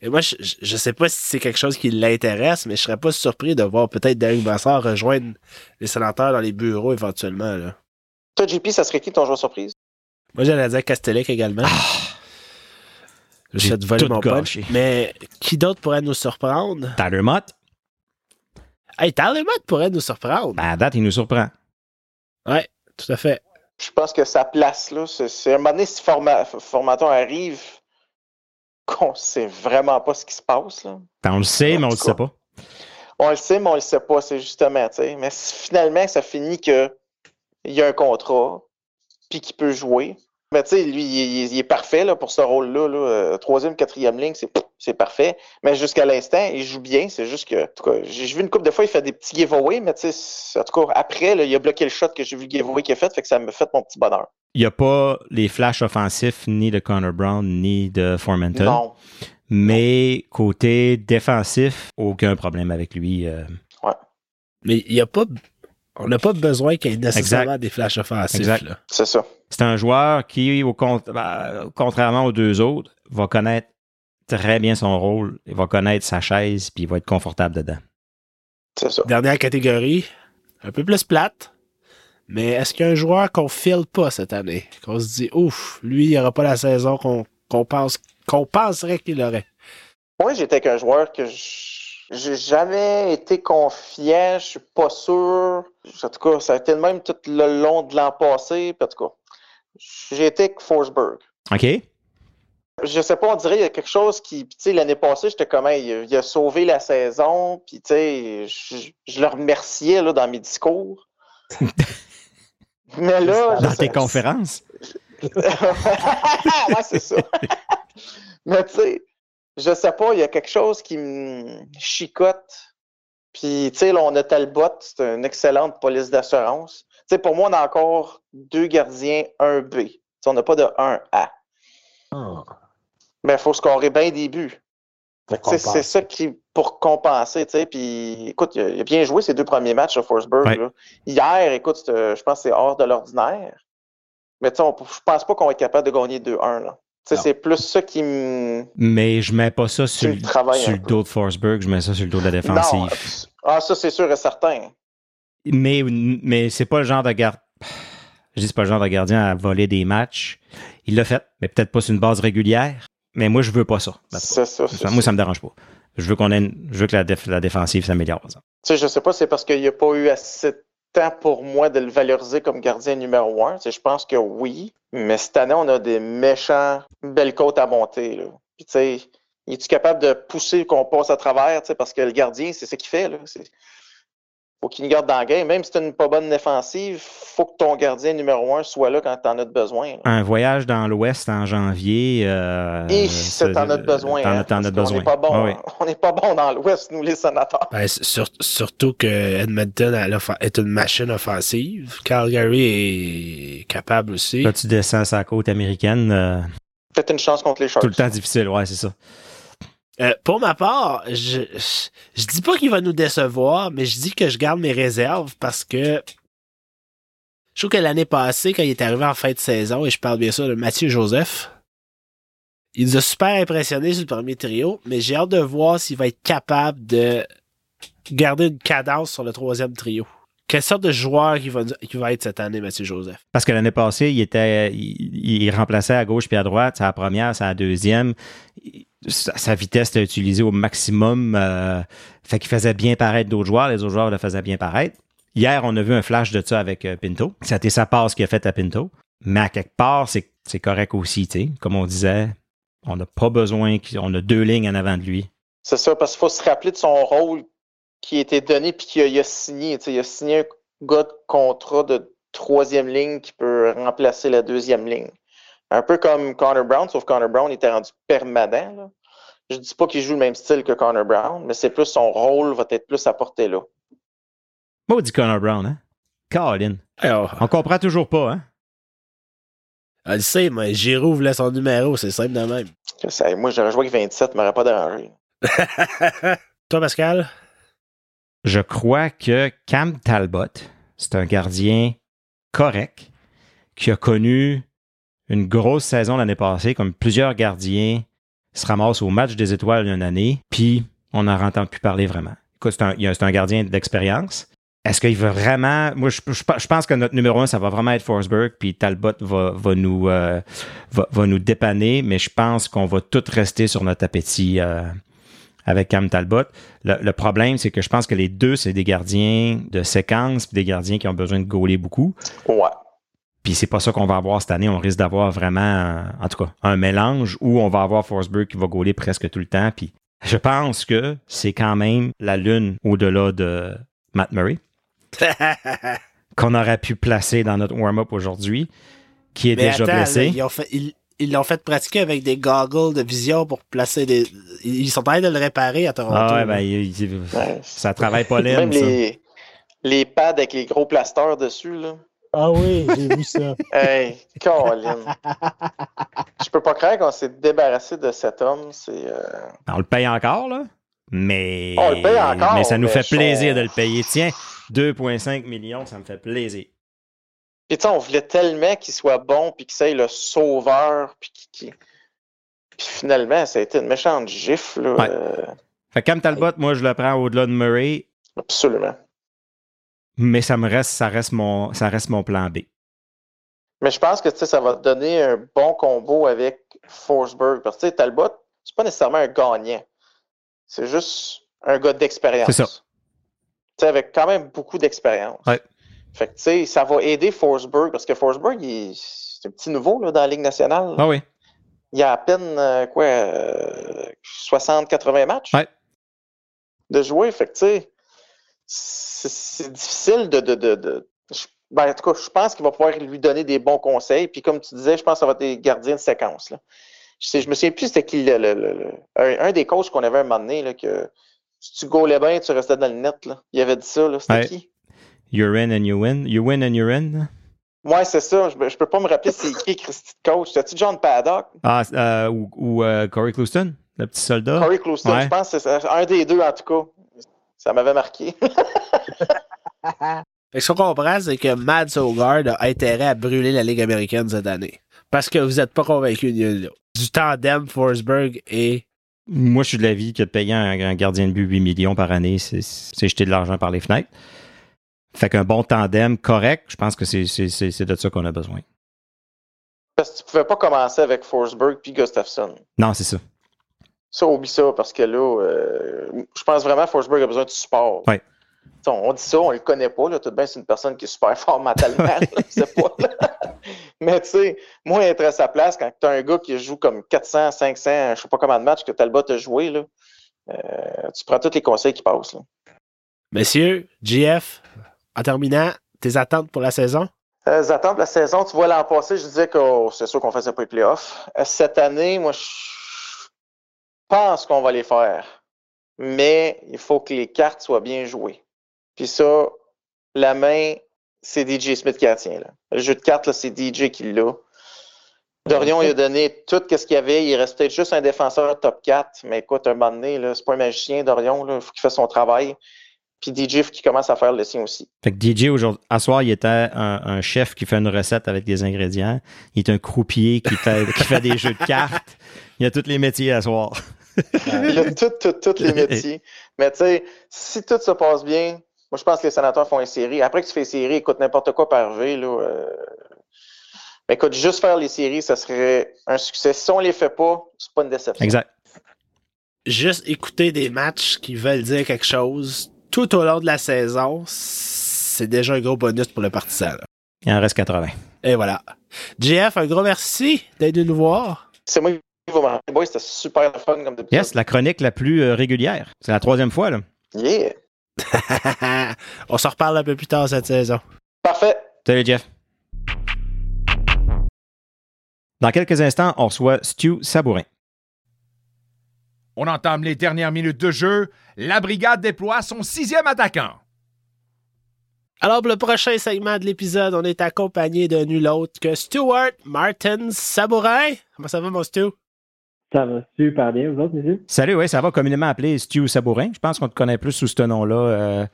Et moi, je, je- sais pas si c'est quelque chose qui l'intéresse, mais je serais pas surpris de voir peut-être Derek Brassard rejoindre les sénateurs dans les bureaux éventuellement. Là. Toi, JP, ça serait qui ton joueur surprise? Moi, j'allais dire Castellic également. Je J'ai te voler mon punch. Mais qui d'autre pourrait nous surprendre? Tyler Mott, Hey, Tyler Mott pourrait nous surprendre. ben, à date, il nous surprend. Ouais, tout à fait. Je pense que sa place, là, c'est un moment donné, si forma, Formaton arrive, qu'on sait vraiment pas ce qui se passe, là. Ben, on le sait, En mais on le sait pas. On le sait, mais on le sait pas, c'est justement, tu sais. Mais finalement, ça finit que il y a un contrat, puis qu'il peut jouer. Mais tu sais, lui, il, il- il est parfait là, pour ce rôle-là. Là. Euh, Troisième, quatrième ligne, c'est parfait. Mais jusqu'à l'instant, il joue bien. C'est juste que, en tout cas, j'ai j'ai vu une couple de fois, il fait des petits giveaways, mais tu sais, en tout cas, après, là, il a bloqué le shot que j'ai vu le giveaway qu'il a fait, fait que ça me fait mon petit bonheur. Il n'y a pas les flashs offensifs ni de Connor Brown ni de Formenton. Non. Mais côté défensif, aucun problème avec lui. euh, Mais il y a pas. On n'a pas besoin qu'il y ait nécessairement Exact. des flashs offensifs. C'est ça. C'est un joueur qui, au con- ben, contrairement aux deux autres, va connaître très bien son rôle, il va connaître sa chaise, puis il va être confortable dedans. C'est ça. Dernière catégorie, un peu plus plate. Mais est-ce qu'il y a un joueur qu'on file pas cette année? Qu'on se dit, ouf, lui, il n'y aura pas la saison qu'on pense qu'on penserait qu'il aurait. Moi, j'étais avec un joueur que j'ai jamais été confiant, je suis pas sûr. En tout cas, ça a été le même tout le long de l'an passé. En tout cas, j'ai été avec Forsberg. OK. Je sais pas, on dirait qu'il y a quelque chose qui. Tu sais, l'année passée, j'étais comme, il, il a sauvé la saison, puis tu sais, je, je, le remerciais là, dans mes discours. Mais là. Dans tes conférences? ouais, c'est ça. Mais tu sais, je sais pas, il y a quelque chose qui me chicote. Puis, tu sais, là, on a Talbot, c'est une excellente police d'assurance. Tu sais, pour moi, on a encore deux gardiens 1B. T'sais, on n'a pas de 1A. Oh. Mais il faut scorer bien des buts. C'est ça qui, pour compenser, tu sais. Puis, écoute, il a, bien joué ses deux premiers matchs à Forsberg. Ouais. Hier, écoute, je pense que c'est hors de l'ordinaire. Mais tu sais, je pense pas qu'on va être capable de gagner 2-1, là. C'est plus ça qui me. Mais je mets pas ça sur, le, sur le dos de Forsberg, je mets ça sur le dos de la défensive. Non. Ah, ça, c'est sûr et certain. Mais, mais c'est pas le genre de gardien. Je dis c'est pas le genre de gardien à voler des matchs. Il l'a fait, mais peut-être pas sur une base régulière. Mais moi, je veux pas ça. C'est ça. Moi, ça me dérange pas. Je veux qu'on ait je veux que la, la défensive s'améliore. Tu sais, je sais pas, c'est parce qu'il n'y a pas eu assez de temps pour moi de le valoriser comme gardien numéro un. Tu sais, je pense que oui. Mais cette année, on a des méchants belles côtes à monter. Là. Puis, tu sais, es-tu capable de pousser qu'on passe à travers? Tu sais, parce que le gardien, c'est ce qu'il fait. Là faut qu'il nous garde dans le game. Même si tu une pas bonne défensive, faut que ton gardien numéro un soit là quand tu en as besoin. Là. Un voyage dans l'Ouest en janvier. Euh, Et c'est en as besoin. Hein, as besoin. On n'est pas bon, ah oui. on n'est pas bon dans l'Ouest, nous les sénateurs. Ben, sur, surtout que Edmonton est une machine offensive. Calgary est capable aussi. Là, tu descends sa côte américaine. Euh... Peut-être une chance contre les Sharks. Tout le temps difficile, ouais, c'est ça. Euh, pour ma part, je, je, dis pas qu'il va nous décevoir, mais je dis que je garde mes réserves parce que je trouve que l'année passée, quand il est arrivé en fin de saison, et je parle bien sûr de Mathieu Joseph, il nous a super impressionnés sur le premier trio, mais j'ai hâte de voir s'il va être capable de garder une cadence sur le troisième trio. Quelle sorte de joueur il va, qui va être cette année, Mathieu Joseph? Parce que l'année passée, il était il, remplaçait à gauche puis à droite, c'est la première, c'est la deuxième sa, vitesse était utilisée au maximum. Euh, fait qu'il faisait bien paraître d'autres joueurs. Les autres joueurs le faisaient bien paraître. Hier, on a vu un flash de ça avec euh, Pinto. C'était sa passe qui a fait à Pinto. Mais à quelque part, c'est correct aussi, tu sais. Comme on disait, on n'a pas besoin, on a deux lignes en avant de lui. C'est ça, parce qu'il faut se rappeler de son rôle qui a été donné puis qu'il a, a, signé. Il a signé un gars de contrat de troisième ligne qui peut remplacer la deuxième ligne. Un peu comme Connor Brown, sauf Connor Brown était rendu permanent. Là. Je dis pas qu'il joue le même style que Connor Brown, mais c'est plus son rôle va être plus apporté là. Maudit Connor Brown, hein? Colin. Alors, On comprend toujours pas, hein? Elle sait, mais Giroud voulait son numéro, c'est simple de même. sais, moi, j'aurais joué avec 27, m'aurait pas dérangé. Toi, Pascal? Je crois que Cam Talbot, c'est un gardien correct qui a connu une grosse saison l'année passée, comme plusieurs gardiens se ramassent au match des étoiles une année, puis on n'en entend plus parler vraiment. C'est un, gardien d'expérience. Est-ce qu'il veut vraiment. Moi, je, pense que notre numéro un, ça va vraiment être Forsberg, puis Talbot va, euh, nous dépanner, mais je pense qu'on va tout rester sur notre appétit euh, avec Cam Talbot. Le, le problème, c'est que je pense que les deux, c'est des gardiens de séquence, puis des gardiens qui ont besoin de gauler beaucoup. Ouais. Puis c'est pas ça qu'on va avoir cette année. On risque d'avoir vraiment, en tout cas, un mélange où on va avoir Forsberg qui va gauler presque tout le temps. Puis je pense que c'est quand même la lune au-delà de Matt Murray qu'on aurait pu placer dans notre warm-up aujourd'hui, qui est déjà blessé. ils l'ont fait pratiquer avec des goggles de vision pour placer des. Ils sont en train de le réparer à Toronto. Ah ouais, ben, il, ça travaille pas l'air. Même les, les pads avec les gros plasters dessus, là. Ah oui, j'ai vu ça. hey, Colin. Je peux pas croire qu'on s'est débarrassé de cet homme. C'est. Euh... On le paye encore, là? Mais. On le paye encore. Mais ça nous fait plaisir de le payer. Tiens, 2,5 millions, ça me fait plaisir. Puis, tu on voulait tellement qu'il soit bon, puis qu'il soit le sauveur, puis qu'il. Puis finalement, ça a été une méchante gifle. Là. Ouais. Fait comme Talbot, moi, je le prends au-delà de Murray. Absolument mais ça me reste, ça reste mon, ça reste mon plan B. Mais je pense que ça va te donner un bon combo avec Forsberg. Parce que Talbot, c'est pas nécessairement un gagnant. c'est juste un gars d'expérience. C'est ça. Tu sais, avec quand même beaucoup d'expérience. Ouais. Fait que, tu sais, ça va aider Forsberg, parce que Forsberg, c'est un petit nouveau là, dans la Ligue nationale. Ah oui. Il y a à peine, euh, quoi, 60-80 matchs Ouais. de jouer. Fait que, tu sais, c'est difficile de. de, de, de- ben, en tout cas, je pense qu'il va pouvoir lui donner des bons conseils. Puis, comme tu disais, je pense que ça va être des gardiens de séquence. Là. Je, sais, je me souviens plus c'était qui le, le- un, un des coachs qu'on avait un moment donné, là, que si tu gaulais bien, tu restais dans le net. Là. Il avait dit ça. là. C'était Ouais. qui? You in and you win. You win and you in. Ouais, c'est ça. Je, je peux pas me rappeler c'est qui Christy de coach. C'était-tu John Paddock? Ah, euh, ou ou, euh, Corey Clouston, le petit soldat? Corey Clouston, Ouais. je pense que c'est un des deux en tout cas. Ça m'avait marqué. Fait que ce qu'on comprend, c'est que Mads Sogard a intérêt à brûler la Ligue américaine cette année. Parce que vous n'êtes pas convaincu l'autre. Du tandem Forsberg et. Moi, je suis de l'avis que de payer un, un gardien de but 8 millions par année, c'est jeter de l'argent par les fenêtres. Fait qu'un bon tandem correct, je pense que c'est de ça qu'on a besoin. Parce que tu pouvais pas commencer avec Forsberg puis Gustafsson. Non, c'est ça. Ça, oublie ça, parce que là, euh, je pense vraiment que Forsberg a besoin de support. Ouais. On, on dit ça, on le connaît pas. Là. Tout de bien, c'est une personne qui est super fort mentalement. là, c'est pas, là. Mais tu sais, moi, être à sa place, quand tu as un gars qui joue comme 400, 500, je sais pas combien de matchs que Talbot a joué, là, euh, tu prends tous les conseils qui passent. Là. Messieurs, GF, en terminant, tes attentes pour la saison? Euh, les attentes de la saison, tu vois, l'an passé, je disais que oh, c'est sûr qu'on faisait pas les playoffs. Euh, Cette année, moi, je pense qu'on va les faire. Mais il faut que les cartes soient bien jouées. Puis ça, la main, c'est DJ Smith qui la tient. Le jeu de cartes, c'est DJ qui l'a. Dorion, il a donné tout ce qu'il y avait. Il reste juste un défenseur top 4. Mais écoute, un moment donné, c'est pas un magicien, Dorion. Il faut qu'il fasse son travail. Puis DJ, faut qu'il commence à faire le sien aussi. Fait que DJ, aujourd'hui, à soir, il était un, chef qui fait une recette avec des ingrédients. Il est un croupier qui fait, qui fait des jeux de cartes. Il a tous les métiers à soir. Il a tous tout, tout les métiers. Mais tu sais, si tout se passe bien, moi je pense que les sénateurs font une série. Après que tu fais une série, écoute n'importe quoi par là. euh, Mais écoute, juste faire les séries, ça serait un succès. Si on les fait pas, c'est pas une déception. Exact. Juste écouter des matchs qui veulent dire quelque chose tout au long de la saison, c'est déjà un gros bonus pour le partisan. là. Il en reste 80. Et voilà. GF, un gros merci d'être venu nous voir. C'est moi boys, c'était super fun comme d'habitude. Yes, la chronique la plus euh, régulière. C'est la troisième fois, là. Yeah. On se reparle un peu plus tard cette saison. Parfait. Salut, Jeff. Dans quelques instants, on reçoit Stu Sabourin. On entame les dernières minutes de jeu. La brigade déploie son sixième attaquant. Alors, pour le prochain segment de l'épisode, on est accompagné de nul autre que Stuart Martin Sabourin. Comment ça va, mon Stu? Ça va super bien, vous autres, messieurs? Salut, oui, ça va communément appelé Stu Sabourin. Je pense qu'on te connaît plus sous ce nom-là euh,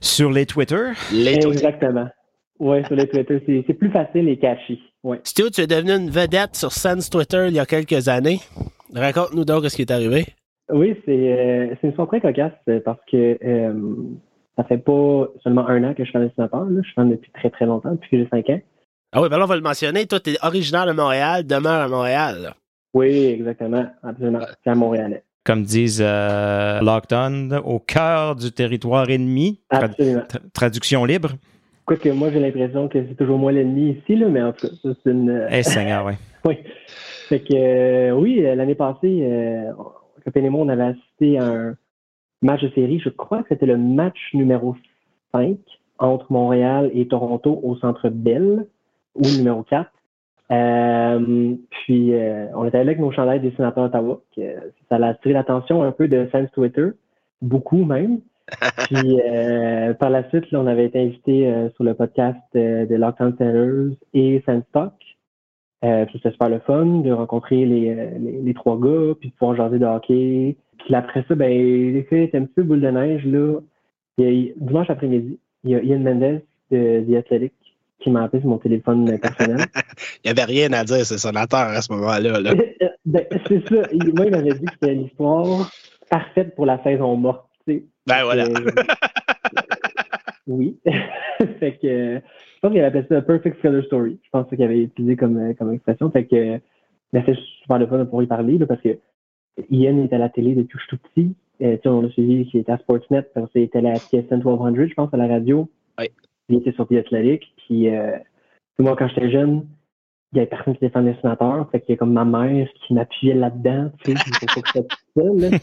sur les Twitter. Les Exactement. Oui, sur les Twitter, c'est plus facile et catchy. Ouais. Stu, tu es devenu une vedette sur Sans Twitter il y a quelques années. Raconte-nous donc ce qui est arrivé. Oui, c'est euh, une histoire très cocasse euh, parce que euh, ça fait pas seulement un an que je suis fan dessinateur. Là. Je suis fan depuis très très longtemps, depuis que j'ai cinq ans. Ah oui, ben là, on va le mentionner. Toi, tu es originaire de Montréal, demeure à Montréal. là. Oui, exactement, absolument. C'est à Montréal. Comme disent euh, Lockdown, au cœur du territoire ennemi. Absolument. tra- traduction libre. Quoique moi, j'ai l'impression que c'est toujours moi l'ennemi ici, là, mais en tout cas, ça, c'est une. Eh, Seigneur, oui. Oui. Fait que, euh, oui, euh, l'année passée, euh, et moi, on avait assisté à un match de série. Je crois que c'était le match numéro 5 entre Montréal et Toronto au Centre Bell, ou numéro 4. Euh, puis, euh, on était allé avec nos chandails des sénateurs d'Ottawa. que Ça a attiré l'attention un peu de fans Twitter, beaucoup même. Puis, euh, par la suite, là, on avait été invité euh, sur le podcast euh, de Lockdown Sellers et Sandstock. Euh, c'était super le fun de rencontrer les, euh, les, les trois gars, puis de pouvoir jaser de hockey. Puis après ça, ben, étaient un petit peu boule de neige, là. Dimanche après-midi, il y a Ian Mendes de The Athletic qui m'a appelé sur mon téléphone personnel. Il n'y avait rien à dire, c'est sénateur à ce moment-là. là. ben, c'est ça. Il- moi, il m'avait dit que c'était l'histoire parfaite pour la saison morte, tu sais. Ben voilà. Euh, oui. fait que euh, je pense qu'il avait appelé ça Perfect Filler Story. Je pense qu'il avait utilisé comme, euh, comme expression. Fait que euh, mais c'est super le fun pour y parler là, parce que Ian est à la télé depuis que je suis tout petit. Euh, on l'a suivi, qui était à Sportsnet, parce que c'était la TSN 1200, je pense, à la radio. Oui. Était sur The Athletic. Puis, euh, moi, quand j'étais jeune, il y avait personne qui défendait le sénateur. Fait qu'il y a comme ma mère qui m'appuyait là-dedans. Tu sais, il faut que je fasse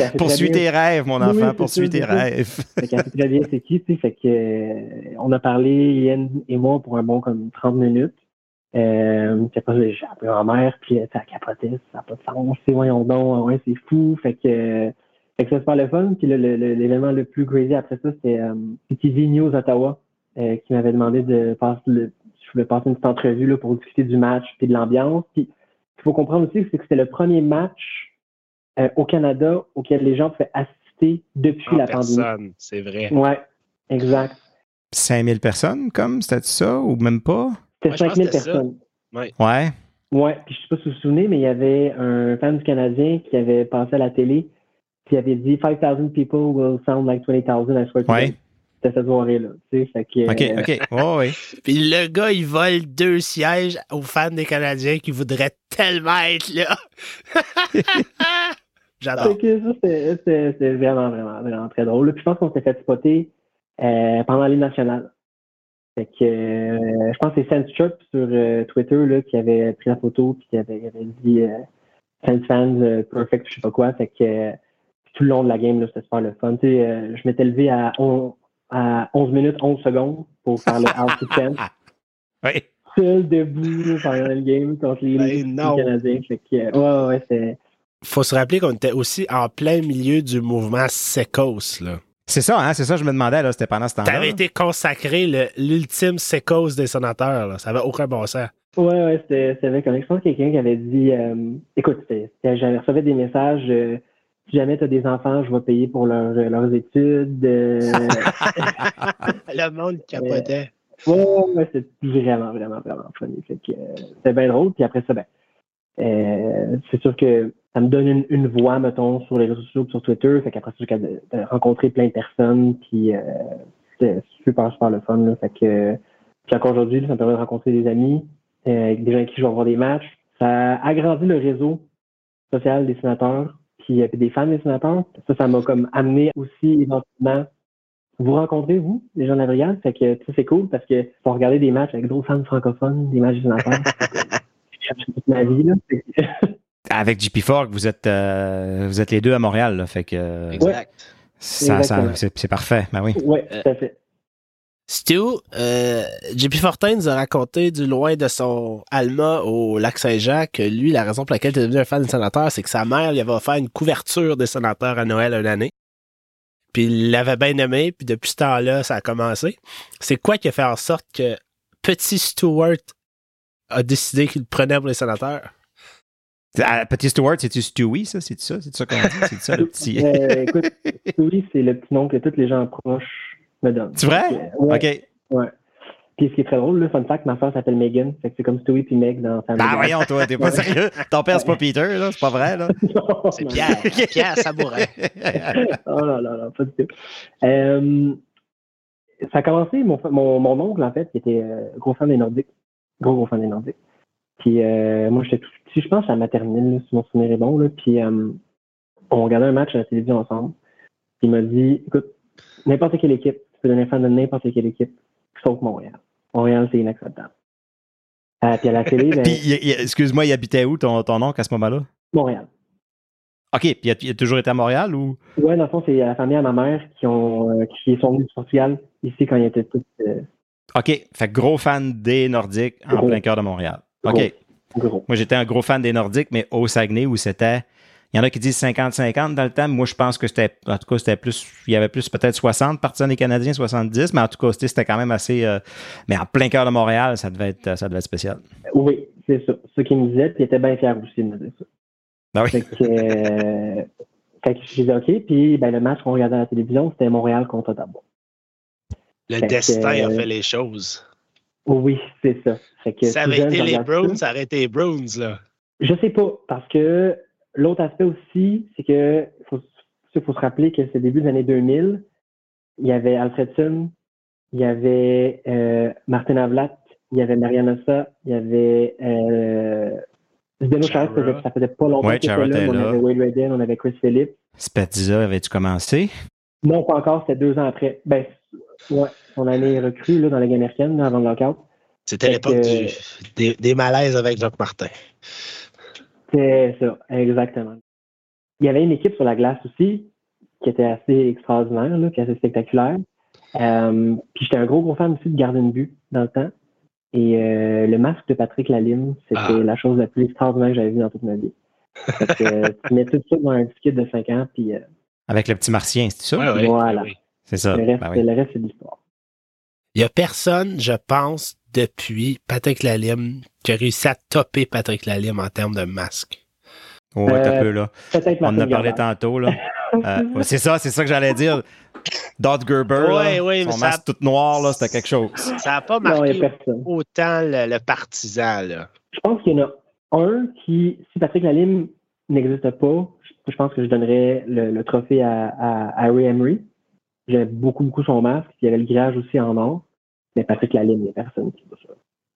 ça, Poursuis tes rêves, mon Oui, enfant, c'est poursuis tes rêves. fait qu'elle très bien c'est qui, tu sais. Fait que, euh, on a parlé, Yann et moi, pour un bon comme 30 minutes. Euh, puis après, j'ai appelé ma mère, puis elle, capotait, ça n'a pas de sens, c'est voyons donc, ouais, c'est fou. Fait que, fait que ça, c'est pas le fun. Puis là, le- le- l'élément le plus crazy après ça, c'était euh, TV News Ottawa, euh, qui m'avait demandé de passer le, je voulais passer une petite entrevue là, pour discuter du match puis de l'ambiance. Puis, il faut comprendre aussi c'est que c'était le premier match euh, au Canada auquel les gens pouvaient assister depuis En la pandémie. personne, c'est vrai. Ouais, exact. 5000 personnes, comme, c'était ça, ou même pas? C'était Ouais, je pense 5000 que c'était ça. personnes. Ouais. Ouais, puis je sais pas si vous vous souvenez, mais il y avait un fan du Canadien qui avait passé à la télé, qui avait dit 5000 people will sound like 20,000 I swear to Ouais. C'était cette soirée-là. Tu sais, fait que, OK, euh, OK. Ouais, ouais. Puis le gars, il vole deux sièges aux fans des Canadiens qui voudraient tellement être là. J'adore. C'était- vraiment, vraiment, vraiment très drôle. Puis je pense qu'on s'est fait spotter euh, pendant les nationales. Fait que euh, je pense que c'est Sense Chuck sur euh, Twitter là, qui avait pris la photo puis qui avait, dit euh, fans euh, perfect, je sais pas quoi. Fait que euh, tout le long de la game, là, c'était super le fun. Tu sais, euh, je m'étais levé à, on- à 11 minutes 11 secondes pour faire le out to. Ouais. Seul debout pendant le game contre les, Ben les. Canadiens. Fait que, euh, ouais, ouais, c'était. Faut se rappeler qu'on était aussi en plein milieu du mouvement Secos, là. C'est ça, hein? C'est ça, je me demandais, là, c'était pendant ce temps-là. T'avais été consacré le- l'ultime Secos des sénateurs, là. Ça avait aucun bon sens. Ouais, ouais, c'était c'était vrai. Comme, je pense quelqu'un qui avait dit euh, écoute, c'était- c'était- j'avais reçu des messages euh, si jamais tu as des enfants, je vais payer pour leur- leurs études. euh, Le monde capotait. ouais, c'était vraiment, vraiment, vraiment funny. Que, euh, bien drôle. Puis après ça, ben, euh, c'est sûr que ça me donne une, une voix, mettons, sur les réseaux sociaux sur Twitter. Fait qu'après ça, de, de rencontrer plein de personnes. Puis euh, c'était super, super le fun. Là. Fait que, puis encore aujourd'hui, ça me permet de rencontrer des amis, euh, des gens avec qui je vais voir des matchs. Ça a agrandi le réseau social des sénateurs, puis euh, puis des fans des sénateurs. Ça, ça m'a comme amené aussi éventuellement vous rencontrer, vous, les gens de la brigade. Fait que ça, c'est cool parce que pour regarder des matchs avec d'autres fans francophones, des matchs des sénateurs, je cherche toute ma vie. Là. Avec JP Fork, vous êtes, euh, vous êtes les deux à Montréal, là, fait que euh, Exact. ça, ça- Exactement. c'est c'est parfait. Ben oui. ouais, tout à fait. Stu, euh, JP Fortin nous a raconté du loin de son Alma au lac Saint-Jean que lui, la raison pour laquelle il est devenu un fan des sénateurs, c'est que sa mère lui avait offert une couverture des sénateurs à Noël une année. Puis il l'avait bien aimé, puis depuis ce temps-là, ça a commencé. C'est quoi qui a fait en sorte que petit Stewart a décidé qu'il le prenait pour les sénateurs? Ah, Petit Stewart, c'est-tu Stewie, ça? C'est ça? C'est ça qu'on dit? C'est ça, le petit? Euh, écoute, oui, c'est le petit nom que tous les gens proches me donnent. C'est vrai? Ouais, OK. ouais. Puis ce qui est très drôle, le fun fact, ma soeur s'appelle Megan. Fait que c'est comme Stewie puis Meg dans Family Ah, Guy. voyons, toi, t'es pas sérieux? Ton père, c'est pas Peter, là? C'est pas vrai, là? Non, C'est non, Pierre. Pierre Sabourin. Oh là là là, pas du tout. Euh, ça a commencé, mon, mon, mon oncle, en fait, qui était euh, gros fan des Nordiques. Gros, gros fan des Nordiques. Puis euh, moi, j'étais tout petit, je pense, à la maternelle, là, si mon souvenir est bon. Là. Puis euh, on regardait un match à la télévision ensemble. Puis il m'a dit, écoute, n'importe quelle équipe, peux donner fan de n'importe quelle équipe, sauf Montréal. Montréal, c'est inacceptable. Euh, puis à la télé, ben, Puis, il- il- excuse-moi, il habitait où, ton, ton oncle, à ce moment-là? Montréal. OK, puis il a, il a toujours été à Montréal ou? Ouais, dans le fond, c'est la famille à ma mère qui ont euh, qui sont venus du Portugal ici quand ils étaient tous euh, OK, fait gros fan des Nordiques en Gros. plein cœur de Montréal. Gros. OK. gros. Moi, j'étais un gros fan des Nordiques, mais au Saguenay, où c'était. Il y en a qui disent 50-50 dans le temps. mais Moi, je pense que c'était. En tout cas, c'était plus. Il y avait plus peut-être 60 partisans des Canadiens, 70, mais en tout cas, c'était quand même assez. euh, mais en plein cœur de Montréal, ça devait être, ça devait être spécial. Oui, c'est ça. Ce qu'il me disait, puis il était bien fier aussi de me dire ça. Ben oui. Fait que, euh, fait que je disais OK, puis ben, le match qu'on regardait à la télévision, c'était Montréal contre Ottawa. Le Fait que, destin a euh, fait les choses. Oui, c'est ça. Fait que Ça avait jeune, été les Browns, ça. ça aurait été les Browns, là. Je sais pas, parce que l'autre aspect aussi, c'est que faut, il faut se rappeler que c'est début des années 2000. Il y avait Alfredson, il y avait euh, Martin Avlat, il y avait Marianne Ossa, il y avait euh, Zdeno ça faisait, ça faisait pas longtemps Ouais, là. On avait Wade Redden, on avait Chris Phillips. Spezza, avais-tu commencé? Non, pas encore, c'était deux ans après. Ben, ouais, son année recrue là, dans la Ligue américaine, avant le lockout. C'était l'époque des malaises avec Jacques Martin. C'est ça, exactement. Il y avait une équipe sur la glace aussi qui était assez extraordinaire, là, qui était assez spectaculaire. Euh, puis j'étais un gros gros fan aussi de gardien de but dans le temps. Et euh, le masque de Patrick Lalime, c'était Ah. la chose la plus extraordinaire que j'avais vue dans toute ma vie. Fait que, euh, tu mets tout ça dans un petit kit de 5 ans, puis euh, Avec le petit martien, c'est ça? Ouais, ouais, Voilà. C'est ça. le reste, Ben oui. reste c'est de l'histoire. Il n'y a personne, je pense, depuis Patrick Lalime, qui a réussi à topper Patrick Lalime en termes de masque. Oh, ouais, t'as Euh, peu, là. On en a parlé tantôt, là. Euh, c'est ça, c'est ça que j'allais dire. Dodd Gerber, là, Ouais, son masque tout noir, là, c'était quelque chose. Ça n'a pas Non, il n'y marqué a personne. autant le, le partisan. Là. Je pense qu'il y en a un qui, si Patrick Lalime n'existe pas, je, je pense que je donnerais le, le trophée à, à Harry Emery. J'aimais beaucoup, beaucoup son masque. Il y avait le grillage aussi en or. Mais Patrick Lalime, il n'y a personne qui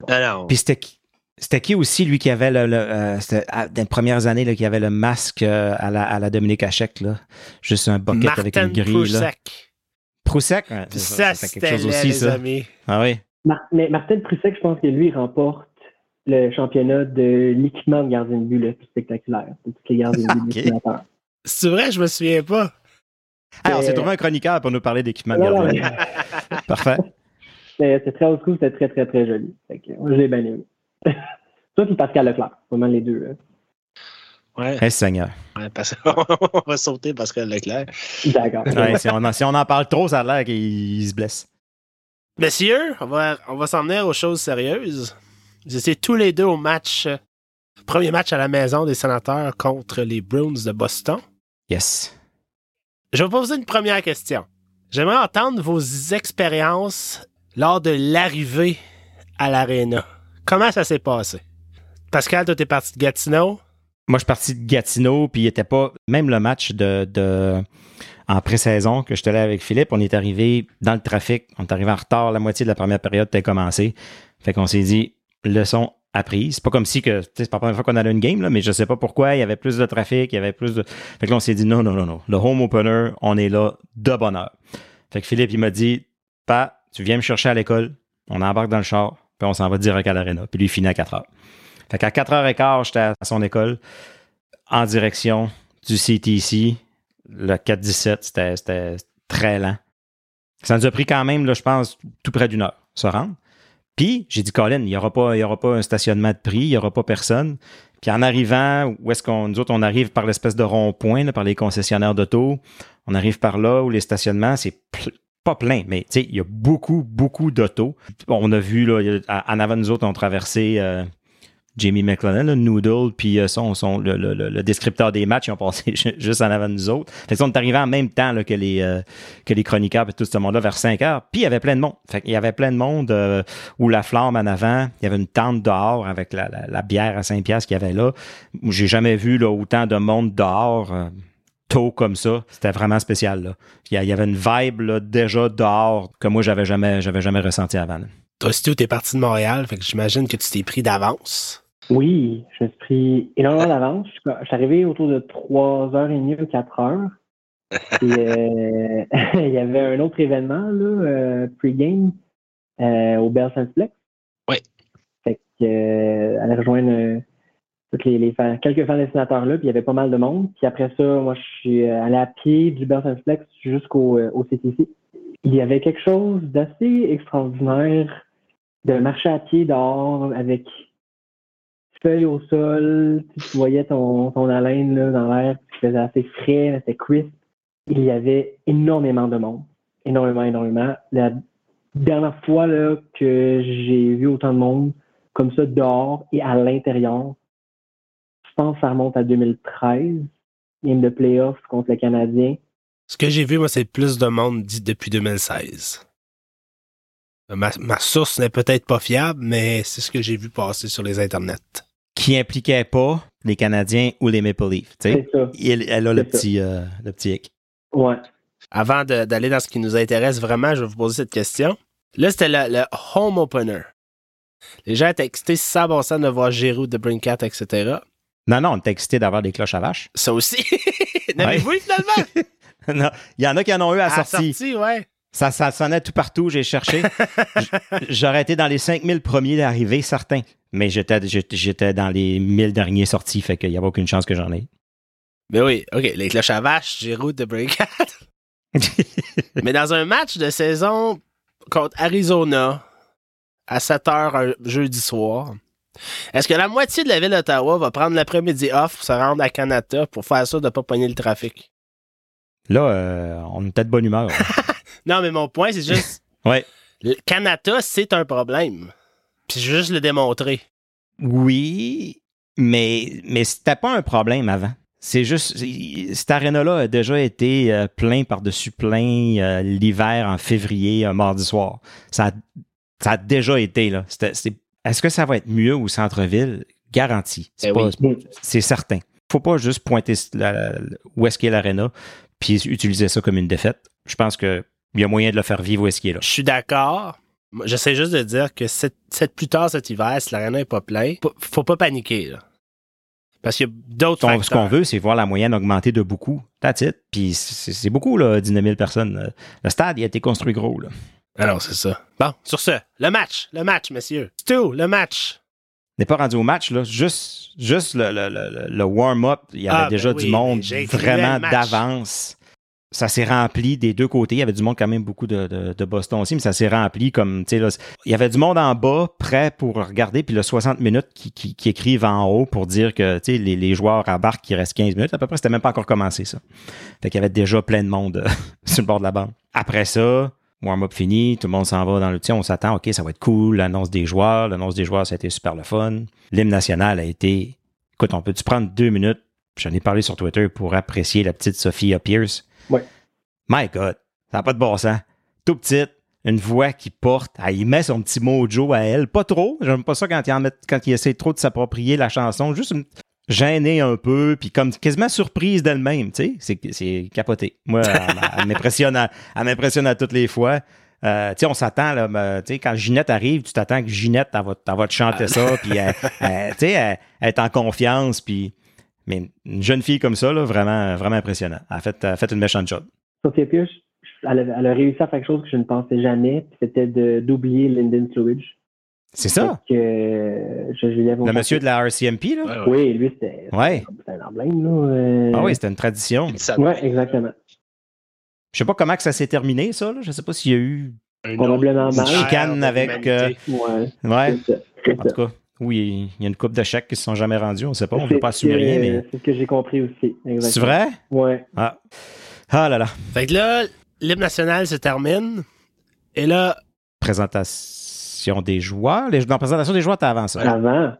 ça. Puis c'était qui? C'était qui aussi, lui, qui avait le. le euh, c'était à- dans les premières années, là, qui avait le masque euh, à, la, à la Dominique Hachek, là. Juste un bucket avec une grille, là. Prusek. Proussec? ouais, c'est ça, c'était les ça. amis. Ah oui. Mar- mais Martin Prusek, je pense que lui, il remporte le championnat de l'équipement de gardien de but le plus spectaculaire de tous les gardiens de but Ok. dessinateurs. C'est vrai, je me souviens pas. Ah, on s'est Euh, trouvé un chroniqueur pour nous parler d'équipement de Non, non, gardien. Parfait. C'était très old school, c'était très, très, très joli. Fait que, moi, je l'ai bien aimé. Toi, puis Pascal Leclerc, vraiment les deux. hein. Ouais, Eh, Seigneur. ouais, parce on va sauter Pascal Leclerc. D'accord. Ouais, si, on en, si on en parle trop, ça a l'air qu'il se blesse. Messieurs, on va, on va s'en venir aux choses sérieuses. Vous étiez tous les deux au match, premier match à la maison des sénateurs contre les Bruins de Boston. Yes. Je vais vous poser une première question. J'aimerais entendre vos expériences lors de l'arrivée à l'aréna. Comment ça s'est passé? Pascal, toi, t'es parti de Gatineau. Moi, je suis parti de Gatineau, puis il était pas. Même le match de, en pré-saison que je te avec Philippe, on est arrivé dans le trafic. On est arrivé en retard. La moitié de la première période était commencée. Fait qu'on s'est dit, leçon apprise. C'est pas comme si que. C'est pas la première fois qu'on allait une game, mais je sais pas pourquoi. Il y avait plus de trafic, il y avait plus de. Fait que là, on s'est dit, non, non, non, non. Le home opener, on est là de bonne heure. Fait que Philippe, il m'a dit, Pas, tu viens me chercher à l'école, on embarque dans le char, puis on s'en va direct à l'aréna. Puis lui, il finit à 4 heures. Fait qu'à 4h15, j'étais à son école, en direction du CTC. Le 4-17, c'était- très lent. Ça nous a pris quand même, là, je pense, tout près d'une heure, se rendre. Puis, j'ai dit, Colin, il n'y aura, pas- un stationnement de prix, il n'y aura pas personne. Puis en arrivant, où est-ce qu'on, nous autres, on arrive par l'espèce de rond-point, par les concessionnaires d'auto. On arrive par là où les stationnements, c'est pas plein, mais tu sais, il y a beaucoup, beaucoup d'autos. On a vu, là, il a- en avant nous autres, on traversé euh, Jamie McLennan, le Noodle, puis euh, son, le, descripteur des matchs, ils ont passé ju- juste en avant nous autres. Fait que on est en même temps là, que, les, euh, que chroniqueurs et tout ce monde-là vers 5 heures. Puis il y avait plein de monde. Fait qu'il y avait plein de monde euh, où la flamme en avant, il y avait une tente dehors avec la, la- la bière à 5 piastres qu'il y avait là. J'ai jamais vu là, autant de monde dehors. Tôt comme ça, c'était vraiment spécial. Là. Il y avait une vibe là, déjà dehors que moi, j'avais jamais, j'avais jamais ressenti avant. là. Toi, Stu, t'es parti de Montréal, fait que j'imagine que tu t'es pris d'avance. Oui, je me suis pris énormément d'avance. Je suis- arrivé autour de 3h30 ou 4h. Et, euh, il y avait un autre événement, là, euh, pre-game, euh, au Bell Flex. Oui. Fait que, euh, aller rejoindre euh, toutes les, fans, quelques fans dessinateurs là, puis il y avait pas mal de monde. Puis après ça, moi, je suis euh, allé à pied du Bell Flex jusqu'au euh, au CTC. Il y avait quelque chose d'assez extraordinaire de marcher à pied dehors avec feuilles au sol, tu tu voyais ton, ton haleine dans l'air, qui faisait assez frais, c'était crisp. Il y avait énormément de monde. Énormément, énormément. La dernière fois là, que j'ai vu autant de monde comme ça dehors et à l'intérieur, pense que ça remonte à 2013, game de playoff contre le Canadien. Ce que j'ai vu, moi, c'est plus de monde dit depuis 2016. Ma, ma source n'est peut-être pas fiable, mais c'est ce que j'ai vu passer sur les internets. Qui impliquait pas les Canadiens ou les Maple Leafs. tu sais. C'est ça. Elle, elle a le ça. petit, euh, le petit hic. Ouais. Avant de- d'aller dans ce qui nous intéresse vraiment, je vais vous poser cette question. Là, c'était le, le home opener. Les gens étaient excités sans bon sens de voir Giroud, de Brinkat, etc. Non, non, on était excités d'avoir des cloches à vache. Ça aussi. N'avez-vous eu finalement? Non, il y en a qui en ont eu à À sortie. sortie, ouais. Ça, ça sonnait tout partout, j'ai cherché. J'aurais été dans les 5000 premiers d'arrivée, certains. Mais j'étais, dans les 1000 derniers sortis, fait qu'il n'y avait aucune chance que j'en ai. Mais oui, OK, les cloches à vache, Giroud de Breakout. Mais dans un match de saison contre Arizona, à 7 h un jeudi soir, est-ce que la moitié de la ville d'Ottawa va prendre l'après-midi off pour se rendre à Canada pour faire ça de ne pas pogner le trafic? Là, euh, on était de bonne humeur. Non, mais mon point, c'est juste. Ouais. le Canada, c'est un problème. Puis je veux juste le démontrer. Oui, mais, mais c'était pas un problème avant. C'est juste, cette aréna-là a déjà été euh, plein par-dessus plein euh, l'hiver en février, un mardi soir. Ça a, ça a déjà été, là. C'était- Est-ce que ça va être mieux au centre-ville? Garanti. C'est Eh pas- oui. c'est certain. Faut pas juste pointer la- la- où est-ce qu'est l'aréna puis utiliser ça comme une défaite. Je pense qu'il y a moyen de le faire vivre où est-ce qu'il est là. Je suis d'accord. J'essaie juste de dire que cette, cette- plus tard cet hiver, si l'arena n'est pas plein, faut- faut pas paniquer. Là. Parce qu'il y a d'autres facteurs. ce qu'on veut, c'est voir la moyenne augmenter de beaucoup. That's it. Puis c'est c'est beaucoup, là, 19 000 personnes. Le stade, il a été construit gros. Là. Non, c'est ça. Bon, sur ce, le match, le match, messieurs. Stu, le match. On n'est pas rendu au match, là. Juste, juste le, le- le- le warm-up, il y avait Ah, ben déjà oui, du monde vraiment d'avance. Ça s'est rempli des deux côtés. Il y avait du monde quand même beaucoup de, de- de Boston aussi, mais ça s'est rempli comme, tu sais, il y avait du monde en bas, prêt pour regarder, puis le 60 minutes qui, qui, qui écrivent en haut pour dire que, tu sais, les, les joueurs embarquent qu'il reste 15 minutes. À peu près, c'était même pas encore commencé, ça. Fait qu'il y avait déjà plein de monde euh, sur le bord de la bande. Après ça, warm-up fini, tout le monde s'en va dans le, sais, on s'attend, OK, ça va être cool, l'annonce des joueurs. L'annonce des joueurs, ça a été super le fun. L'hymne national a été, écoute, on peut-tu prendre deux minutes? J'en ai parlé sur Twitter pour apprécier la petite Sophia Pierce. Ouais. My God, ça n'a pas de bon sens. Tout petite, une voix qui porte, elle y met son petit mojo à elle. Pas trop, j'aime pas ça quand il, en met- quand il essaie trop de s'approprier la chanson. Juste une- gênée un peu, puis comme quasiment surprise d'elle-même, tu sais. C'est- C'est capoté. Moi, elle, elle m'impressionne à, à toutes les fois. Euh, tu sais, on s'attend, là, mais, tu sais, quand Ginette arrive, tu t'attends que Ginette, elle va, elle va te chanter ça, puis elle, elle- tu sais, elle, est en confiance, puis... Mais une jeune fille comme ça, là, vraiment, vraiment impressionnant. Elle a fait, elle a fait une méchante job. Sophia Pierce, elle a, elle a réussi à faire quelque chose que je ne pensais jamais, puis c'était d'oublier Lyndon Slowidge. C'est ça. Que, euh, je, je Le monsieur de la RCMP, là? Ouais, ouais. Oui, lui, c'était Ouais. un emblème, là. euh, Ah oui, c'était une tradition. Ouais, exactement. Je sais pas comment que ça s'est terminé, ça. Là. Je sais pas s'il y a eu. un Probablement mal. Chicane avec, l'humanité. Ouais, ça. En ça. tout cas, oui, il y a une coupe de chèques qui se sont jamais rendus. On sait pas. On ne peut pas assumer rien, mais. C'est ce que j'ai compris aussi. C'est vrai? Ouais. Ah. Ah là là. Fait que là, l'hymne national se termine. Et là, Présentation des joueurs. Les... Dans la présentation des joueurs, t'as avant ça. Avant.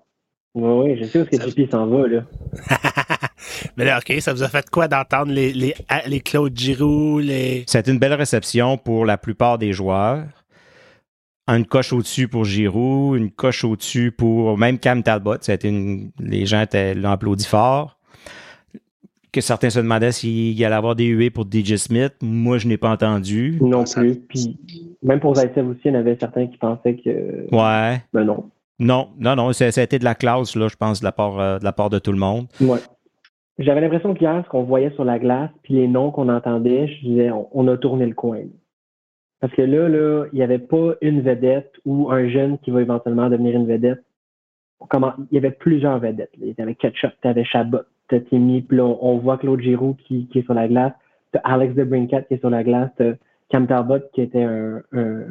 Oui, oui, je sais où est-ce que JP s'en va, là. mais là, OK, ça vous a fait quoi d'entendre les, les, les Claude Giroux, les. C'était une belle réception pour la plupart des joueurs. Une coche au-dessus pour Giroud, une coche au-dessus pour même Cam Talbot. Ça a été une- Les gens étaient- l'ont applaudi fort. Que certains se demandaient s'il allait avoir des huées pour DJ Smith. Moi, je n'ai pas entendu. Non Ça- plus. Puis, même pour Zaitsev aussi, il y en avait certains qui pensaient que. Ouais. Ben non. Non, non, non. Ça, ça a été de la classe, là, je pense, de la part, euh, de, la part de tout le monde. Ouais. J'avais l'impression qu'hier, ce qu'on voyait sur la glace, puis les noms qu'on entendait, je disais, on, on a tourné le coin. Parce que là, là, il n'y avait pas une vedette ou un jeune qui va éventuellement devenir une vedette. Comment, il y avait plusieurs vedettes. là. Il y avait Ketchup, tu avais Chabot, tu as Timmy, puis là, on, on voit Claude Giroux qui, qui est sur la glace, tu Alex de Brincat qui est sur la glace, tu Cam Talbot qui était un, un,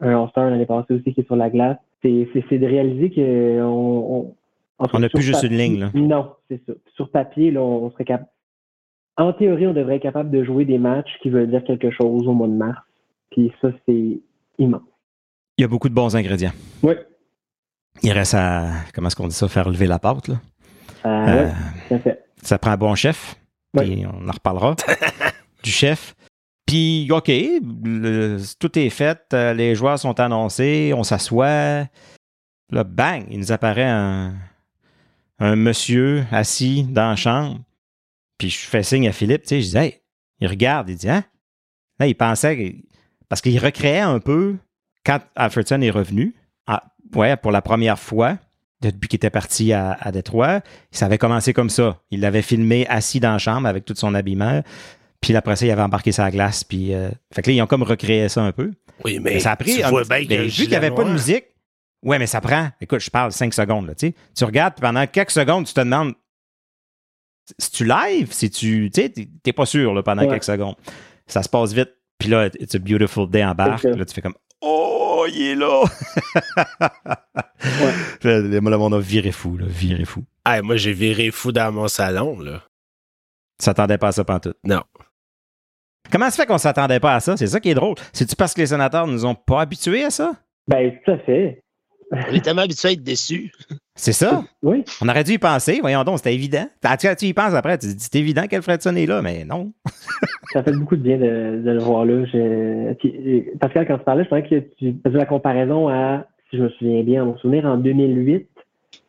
un All-Star l'année passée aussi qui est sur la glace. C'est de réaliser que on, on, On n'a plus juste une ligne, là. Non, c'est ça. Sur papier, là, on serait capable. En théorie, on devrait être capable de jouer des matchs qui veulent dire quelque chose au mois de mars. Puis ça, c'est immense. Il y a beaucoup de bons ingrédients. Oui. Il reste à, comment est-ce qu'on dit ça, faire lever la pâte, là? Euh, Euh, ouais, tout à fait. Ça prend un bon chef. Oui. Puis on en reparlera. du chef. Puis, OK, le- tout est fait. euh, Les joueurs sont annoncés. On s'assoit. Là, bang, il nous apparaît un, un monsieur assis dans la chambre. Puis je fais signe à Philippe. Tu sais, je dis, hey, il regarde. Il dit, hein? Là, il pensait. que- Parce qu'il recréait un peu quand Alfredson est revenu. Ah, ouais, pour la première fois. Depuis qu'il était parti à, à Détroit. Ça avait commencé comme ça. Il l'avait filmé assis dans la chambre avec tout son habillement. Puis après ça, il avait embarqué sa glace. Puis, euh, fait que là, ils ont comme recréé ça un peu. Oui, mais, Mais ça a pris. tu un le vu qu'il n'y avait pas de musique, ouais, mais ça prend. Écoute, je parle 5 secondes. Là, tu sais. Tu regardes, puis pendant quelques secondes, tu te demandes si tu live, si tu. Tu sais, t'es- pas sûr là, pendant Ouais. quelques secondes. Ça se passe vite. Puis là, it's a beautiful day en barque. C'est ça. Là, tu fais comme Oh, il est là! Là, Le monde a viré fou, là, viré fou. Hey, moi, j'ai viré fou dans mon salon, là. Tu s'attendais pas à ça pantoute. Non. Comment ça fait qu'on s'attendait pas à ça? C'est ça qui est drôle. C'est-tu parce que les sénateurs nous ont pas habitués à ça? Ben, tout à fait. On est tellement habitué à être déçus. C'est ça? Oui. On aurait dû y penser. Voyons donc, c'était évident. Tu, y penses après, tu te dis, c'est évident qu'Alfredson est là, mais non. Ça fait beaucoup de bien de, de le voir là. Je... Pascal, quand tu parlais, je pensais que tu faisais la comparaison à, si je me souviens bien, mon souvenir, en 2008,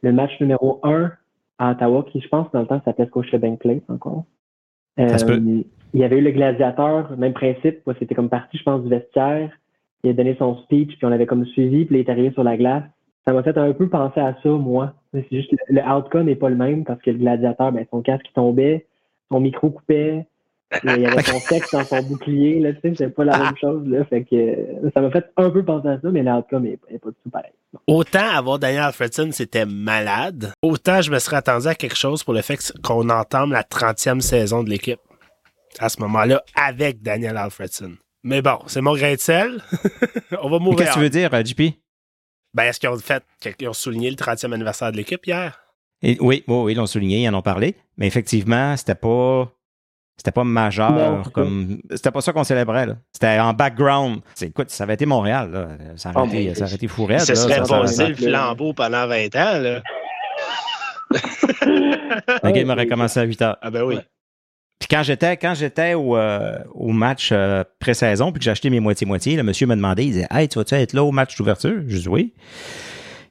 le match numéro 1 à Ottawa, qui, je pense, dans le temps, s'appelait Scotiabank Place encore. Ça se peut. Euh, il y avait eu le gladiateur, même principe. C'était comme parti, je pense, du vestiaire. Il a donné son speech, puis on l'avait comme suivi, puis il est arrivé sur la glace. Ça m'a fait un peu penser à ça, moi. C'est juste le, le outcome n'est pas le même parce que le gladiateur, ben, son casque tombait, son micro coupait, il y avait son texte dans son bouclier, là, tu sais, c'est pas la même chose, là. Fait que euh, ça m'a fait un peu penser à ça, mais l'outcome est, est pas du tout pareil. Autant avoir Daniel Alfredson, c'était malade, autant je me serais attendu à quelque chose pour le fait qu'on entame la 30e saison de l'équipe. À ce moment-là, avec Daniel Alfredson. Mais bon, c'est mon grain de sel. On va Mais mourir. Qu'est-ce que tu veux dire, euh, JP? Ben, est-ce qu'ils ont fait, qu'ils ont souligné le 30e anniversaire de l'équipe hier? Et- oui, oui, oui, ils l'ont souligné, ils en ont parlé. Mais effectivement, c'était pas. C'était pas majeur Non, comme. C'était pas ça qu'on célébrait, là. C'était en background. C'est- écoute, ça avait été Montréal, là. Ça aurait, Oh, été, ça aurait été Ça là. serait passé le flambeau pendant 20 ans, là. Le game aurait commencé à 8 heures. Ah ben oui. Puis quand j'étais quand j'étais au, euh, au match euh, pré-saison, puis que j'ai acheté mes moitiés-moitiés, le monsieur me demandait, il disait Hey, tu vas-tu être là au match d'ouverture? Je dis oui.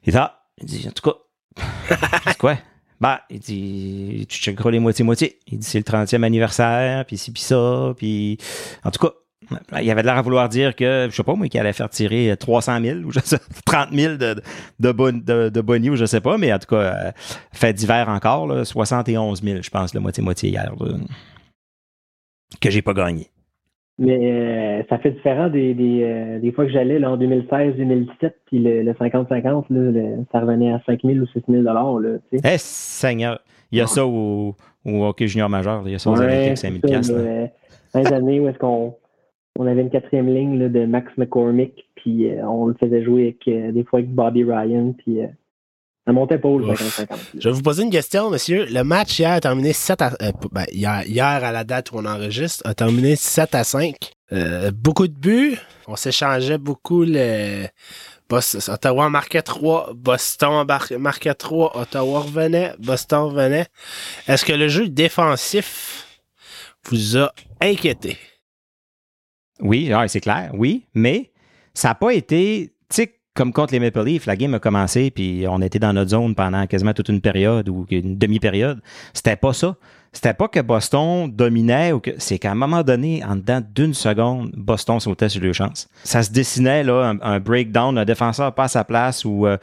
Il dit Ah, il dit, en tout cas, je dis quoi? Bah, il dit, tu checkeras les moitiés-moitiés. Il dit, c'est le 30e anniversaire, puis ci, puis ça, puis en tout cas, il y avait de l'air à vouloir dire que, je sais pas moi, qu'il allait faire tirer 300 000 ou je sais, 30 000 de, de, bon, de, de boni ou je sais pas, mais en tout cas, euh, fait d'hiver encore, là, 71 000, je pense, le moitié-moitié hier, là, que j'ai pas gagné. Mais euh, ça fait différent des, des, euh, des fois que j'allais en 2016-2017, puis le, le 50-50, là, le- ça revenait à 5 000 ou 6 000 là, tu sais. Eh, Seigneur, il y a ça au, au hockey junior majeur, il y a ça aux Ouais, Olympiques, 5 000 c'est ça, euh, dans les années où est-ce qu'on on avait une quatrième ligne là, de Max McCormick, puis on le faisait jouer avec, des fois avec Bobby Ryan, puis ça montait pas au Ouf. 50-50. là. Je vais vous poser une question, monsieur. Le match hier a terminé 7 à. euh, ben, hier, hier, à la date où on enregistre, a terminé 7 à 5. Euh, beaucoup de buts. On s'échangeait beaucoup. Le... Ottawa marquait 3, Boston marquait 3, Ottawa revenait, Boston revenait. Est-ce que le jeu défensif vous a inquiété? Oui, ah, c'est clair, oui, mais ça n'a pas été, comme contre les Maple Leafs, la game a commencé, puis on était dans notre zone pendant quasiment toute une période ou une demi-période. C'était pas ça. C'était pas que Boston dominait ou que. C'est qu'à un moment donné, en dedans d'une seconde, Boston sautait sur deux chances. Ça se dessinait, là, un, breakdown, un défenseur pas à sa place ou, euh,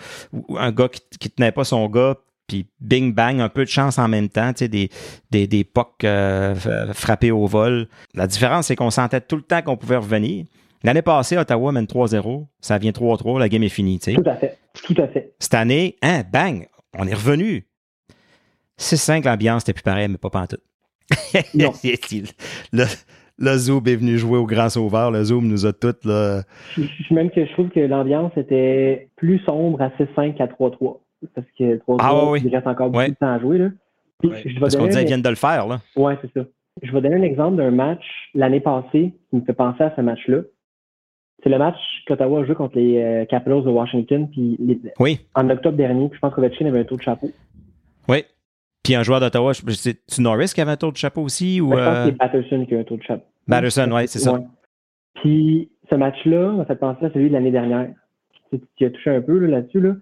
un gars qui, tenait pas son gars, puis bing bang, un peu de chance en même temps, tu sais, des, des, des euh, frappés au vol. La différence, c'est qu'on sentait tout le temps qu'on pouvait revenir. L'année passée, Ottawa mène 3-0, ça vient 3-3, la game est finie, tu sais. Tout à fait. Tout à fait. Cette année, hein, bang, on est revenu. 6-5, l'ambiance n'était plus pareil, mais pas pantoute. Non. le, le Zoom est venu jouer au Grand Sauveur. Le Zoom nous a toutes, là. Je, je- même que je trouve que l'ambiance était plus sombre à 6-5 qu'à 3-3. Parce que 3-3, Ah oui. il reste encore beaucoup Ouais. de temps à jouer. Là. Puis, Ouais. je vais Parce qu'on disait qu'ils viennent de le faire, là. Ouais, c'est ça. Je vais donner un exemple d'un match l'année passée qui me fait penser à ce match-là. C'est le match qu'Ottawa a joué contre les euh, Capitals de Washington puis les- Oui, en octobre dernier. Puis je pense qu'Ovechkin avait un taux de chapeau. oui. Puis un joueur d'Ottawa, c'est-tu Norris qui avait un tour de chapeau aussi? Ou, Ben, je pense euh, que c'est Patterson qui a un taux de chapeau. Batterson, ouais, c'est ça. Ouais. Puis ce match-là m'a fait penser à celui de l'année dernière. Tu, tu as touché un peu là, là-dessus. Là.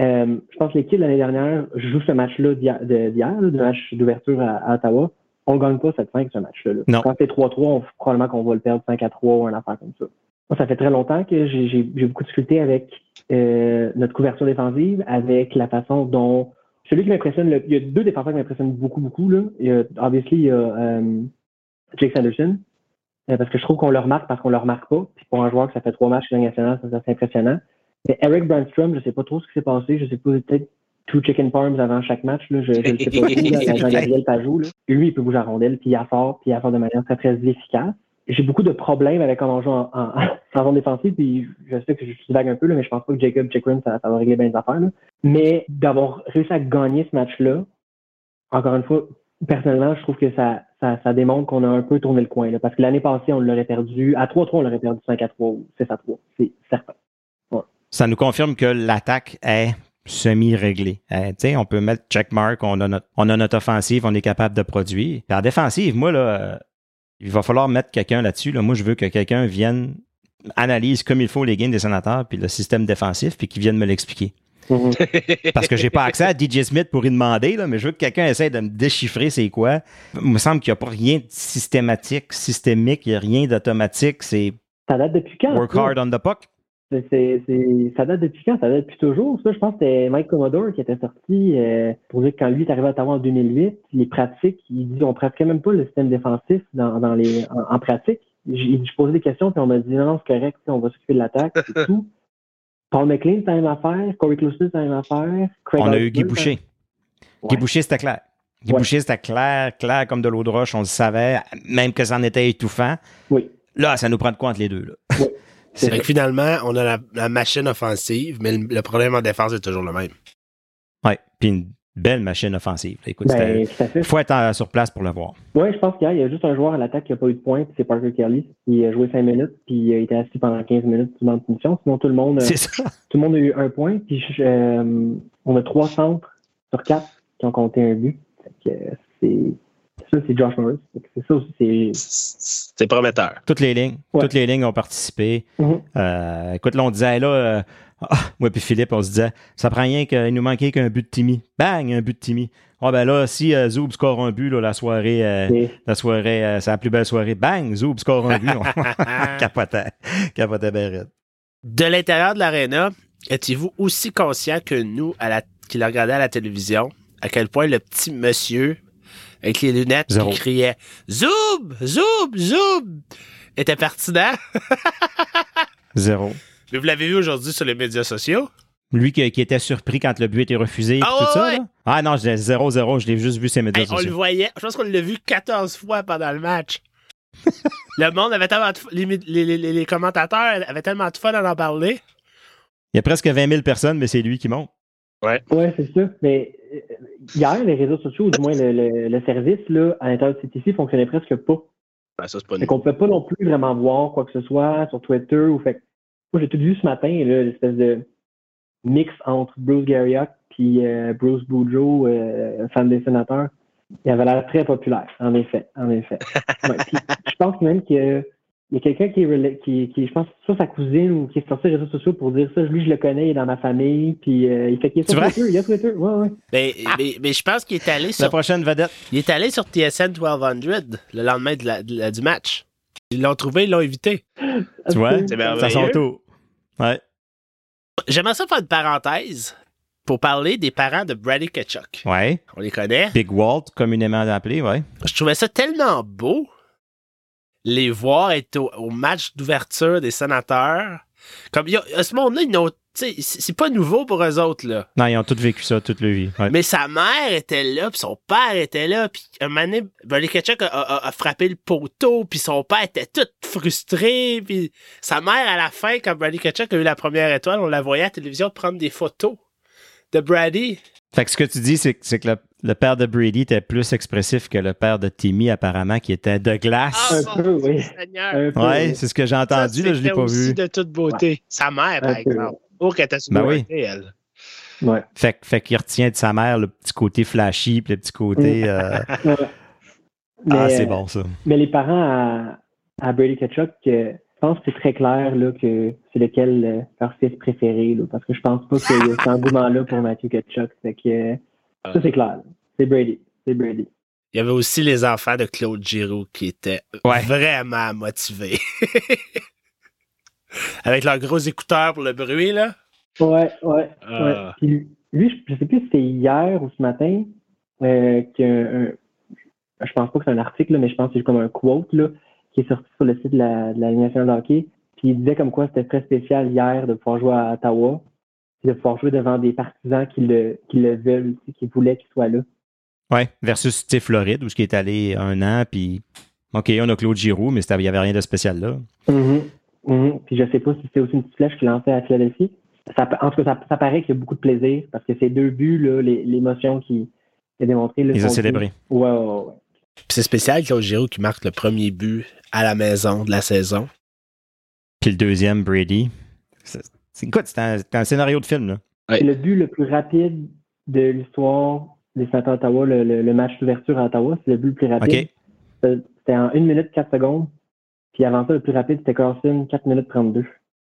Euh, je pense que l'équipe de l'année dernière joue ce match-là d'hier, le match d'ouverture à, à Ottawa. On ne gagne pas 7-5 ce match-là. là. Quand c'est 3-3, on, probablement qu'on va le perdre 5 à 3 ou un affaire comme ça. Ça fait très longtemps que j'ai beaucoup discuté avec euh, notre couverture défensive, avec la façon dont celui qui m'impressionne, il y a deux défenseurs qui m'impressionnent beaucoup, beaucoup. Là. Il y a, obviously, il y a euh, Jake Sanderson, euh, parce que je trouve qu'on le remarque parce qu'on le remarque pas. Puis pour un joueur que ça fait trois matchs chez la nationale, ça, c'est impressionnant. Mais Eric Brandstrom, je sais pas trop ce qui s'est passé. Je sais pas, peut-être two chicken farms avant chaque match. Là. Je, le sais pas Jean-Gabriel Pajot. Là. Lui, il peut bouger à rondelle, puis il fort, puis il fort de manière très, très efficace. J'ai beaucoup de problèmes avec comment on en, en, défensive, puis je sais que je suis vague un peu, là, mais je pense pas que Jacob Chikrin, ça, va régler bien les affaires. Là. Mais d'avoir réussi à gagner ce match-là, encore une fois, personnellement, je trouve que ça, ça, démontre qu'on a un peu tourné le coin. Là, parce que l'année passée, on l'aurait perdu. À 3-3, on l'aurait perdu 5 à 3 ou 6 à 3. C'est certain. Ça nous confirme que l'attaque est semi-réglée. Tu sais, on peut mettre checkmark, on a, notre, on a notre offensive, on est capable de produire. Puis en défensive, moi, là, il va falloir mettre quelqu'un là-dessus. Là. Moi, je veux que quelqu'un vienne, analyse comme il faut les gains des sénateurs, puis le système défensif, puis qu'il vienne me l'expliquer. Parce que j'ai pas accès à DJ Smith pour y demander, là, mais je veux que quelqu'un essaie de me déchiffrer c'est quoi. Il me semble qu'il n'y a pas rien de systématique, systémique, il n'y a rien d'automatique, c'est Ça date depuis quand? work hard on the puck. C'est- c'est- c'est- ça date depuis quand? Ça date depuis toujours. Ça, je pense que c'était Mike Commodore qui était sorti euh, pour dire que quand lui est arrivé à Ottawa en 2008, les pratiques, il dit on pratiquait même pas le système défensif dans, dans les, en, en pratique. Je posais des questions, puis on m'a dit non, non, c'est correct, on va s'occuper de l'attaque, c'est tout. Paul McLean, c'est la même affaire. Corey Clouston, c'est la même affaire. Craig On a eu Guy Boucher. Guy. Boucher, c'était clair. Guy Ouais. Boucher, c'était clair, clair comme de l'eau de roche. On le savait, même que ça en était étouffant. Oui. Là, ça nous prend de quoi entre les deux. Là? Oui. C'est- que finalement, on a la, la machine offensive, mais le, le problème en défense est toujours le même. Ouais. Puis une belle machine offensive. Écoute, Ben, il faut être en- sur place pour le voir. Oui, je pense qu'il y a- juste un joueur à l'attaque qui n'a pas eu de points, puis c'est Parker Kelly. Il a joué 5 minutes, puis il a été assis pendant 15 minutes durant la punition. Sinon, tout le monde, euh, ça. tout le monde a eu un point. Puis je- euh, on a trois centres sur quatre qui ont compté un but. Euh, c'est ça, c'est Josh Norris. C'est ça aussi, c'est. C'est prometteur. Toutes les lignes. Ouais. Toutes les lignes ont participé. Mhm. Euh, écoute, là, on disait, là, euh, ah, moi puis Philippe, on se disait, ça prend rien qu'il nous manquait qu'un but de Timmy. Bang, un but de Timmy. Ah ben là, si euh, Zoub score un but, là, la soirée, euh, c'est- la soirée, euh, c'est la plus belle soirée. Bang, Zoub score un but. On capotait. Capotait. De l'intérieur de l'aréna, étiez-vous aussi conscient que nous, à la, qui le regardaient à la télévision, à quel point le petit monsieur avec les lunettes Zéro. qui criait Zoub! Zoub! Zoub! était pertinent? Zéro. Mais vous l'avez vu aujourd'hui sur les médias sociaux? Lui qui, qui était surpris quand le but était refusé et Ah tout ouais, ça. ouais. Ah non, je l'ai 0-0, je l'ai juste vu ses médias Hey, on le sociaux. voyait. Je pense qu'on l'a vu 14 fois pendant le match. le monde avait tellement de f- les, les, les, les commentateurs avaient tellement de fun à en parler. Il y a presque 20 000 personnes, mais c'est lui qui monte. Ouais, c'est ça. Mais euh, hier, les réseaux sociaux, ou du moins le, le- le service là, à l'intérieur de CTC fonctionnait presque pas. Ben, ça, c'est pas Fait qu'on pouvait pas non plus vraiment voir quoi que ce soit sur Twitter ou fait. que- Moi, j'ai tout vu ce matin, là, l'espèce de mix entre Bruce Garriock puis euh, Bruce Boudreau, euh, fan des sénateurs. Il avait l'air très populaire, en effet, en effet. Ouais, puis je pense même a, il y a quelqu'un qui, qui, qui, je pense, soit sa cousine ou qui est sorti sur les réseaux sociaux pour dire ça. Lui, je le connais, il est dans ma famille, puis euh, il fait qu'il est sur vrai? Twitter, il y a Twitter, ouais, ouais. Mais, mais, mais je pense qu'il est allé La sur prochaine vedette. il est allé sur TSN 1200 le lendemain de la- de la- du match. Ils l'ont trouvé, ils l'ont invité. Tu vois? C'est Ça son tour. Ouais. J'aimerais ça faire une parenthèse pour parler des parents de Brady Ketchuk. Ouais. On les connaît. Big Walt, communément appelé, ouais. Je trouvais ça tellement beau les voir être au, au match d'ouverture des sénateurs. Comme il y a, à ce monde-là, ils n'ont- c'est pas nouveau pour eux autres là. Non, ils ont tous vécu ça toute leur vie. Ouais. Mais sa mère était là, puis son père était là, puis un moment donné, Brady Ketchuk a, a- a frappé le poteau, puis son père était tout frustré, puis sa mère, à la fin, quand Brady Ketchuk a eu la première étoile, on la voyait à la télévision prendre des photos de Brady. Fait que ce que tu dis, c'est que, c'est que le, le père de Brady était plus expressif que le père de Timmy, apparemment, qui était de glace. Un peu, oui. Seigneur. Un peu, ouais, oui. c'est ce que j'ai entendu, Ça, là, je l'ai c'était pas aussi vu. de toute beauté. Sa mère, par Un peu. exemple. Oh, qu'elle était Ben oui. elle. Ouais. Fait, fait qu'il retient de sa mère le petit côté flashy, puis le petit côté. euh, Ouais. ah, Mais, c'est euh, bon, ça. Mais les parents à, à Brady Ketchuk, euh, pense que c'est très clair là, que c'est lequel euh, leur fils préféré, là, parce que je pense pas qu'il y ait cet engouement-là pour Matthew Ketchuk. Fait que, euh, ça, c'est clair. C'est Brady. C'est Brady. Il y avait aussi les enfants de Claude Giroux qui étaient Ouais. vraiment motivés. Avec leurs gros écouteurs pour le bruit, là. Ouais, ouais. Ah. ouais. Puis lui, je, je sais plus si c'était hier ou ce matin, euh, qu'il y a un, un- je pense pas que c'est un article, là, mais je pense que c'est comme un quote là, qui est sorti sur le site de la, de la Ligue nationale de hockey. Puis il disait comme quoi c'était très spécial hier de pouvoir jouer à Ottawa, puis de pouvoir jouer devant des partisans qui le, qui le veulent, qui voulaient qu'il soit là. Ouais, versus Floride, où ce qui est allé un an, puis OK, on a Claude Giroux, mais il n'y avait rien de spécial là. Mhm. Mhm. Puis je sais pas si c'était aussi une petite flèche qu'il lançait à Philadelphie. Ça, en tout cas, ça, ça paraît qu'il y a beaucoup de plaisir parce que ces deux buts, l'émotion qu'il qu'il a démontré. Ils ont célébré. Ouais, ouais, ouais. Puis c'est spécial, Claude Giroux qui marque le premier but à la maison de la saison. Puis le deuxième, Brady. C'est- Écoute, c'est un, un scénario de film, là. Ouais. C'est le but le plus rapide de l'histoire des Sénateurs d'Ottawa, le, le- le match d'ouverture à Ottawa. C'est le but le plus rapide. OK. C'était en 1 minute 4 secondes. Puis avant ça, le plus rapide, c'était Carlson, 4 minutes 32.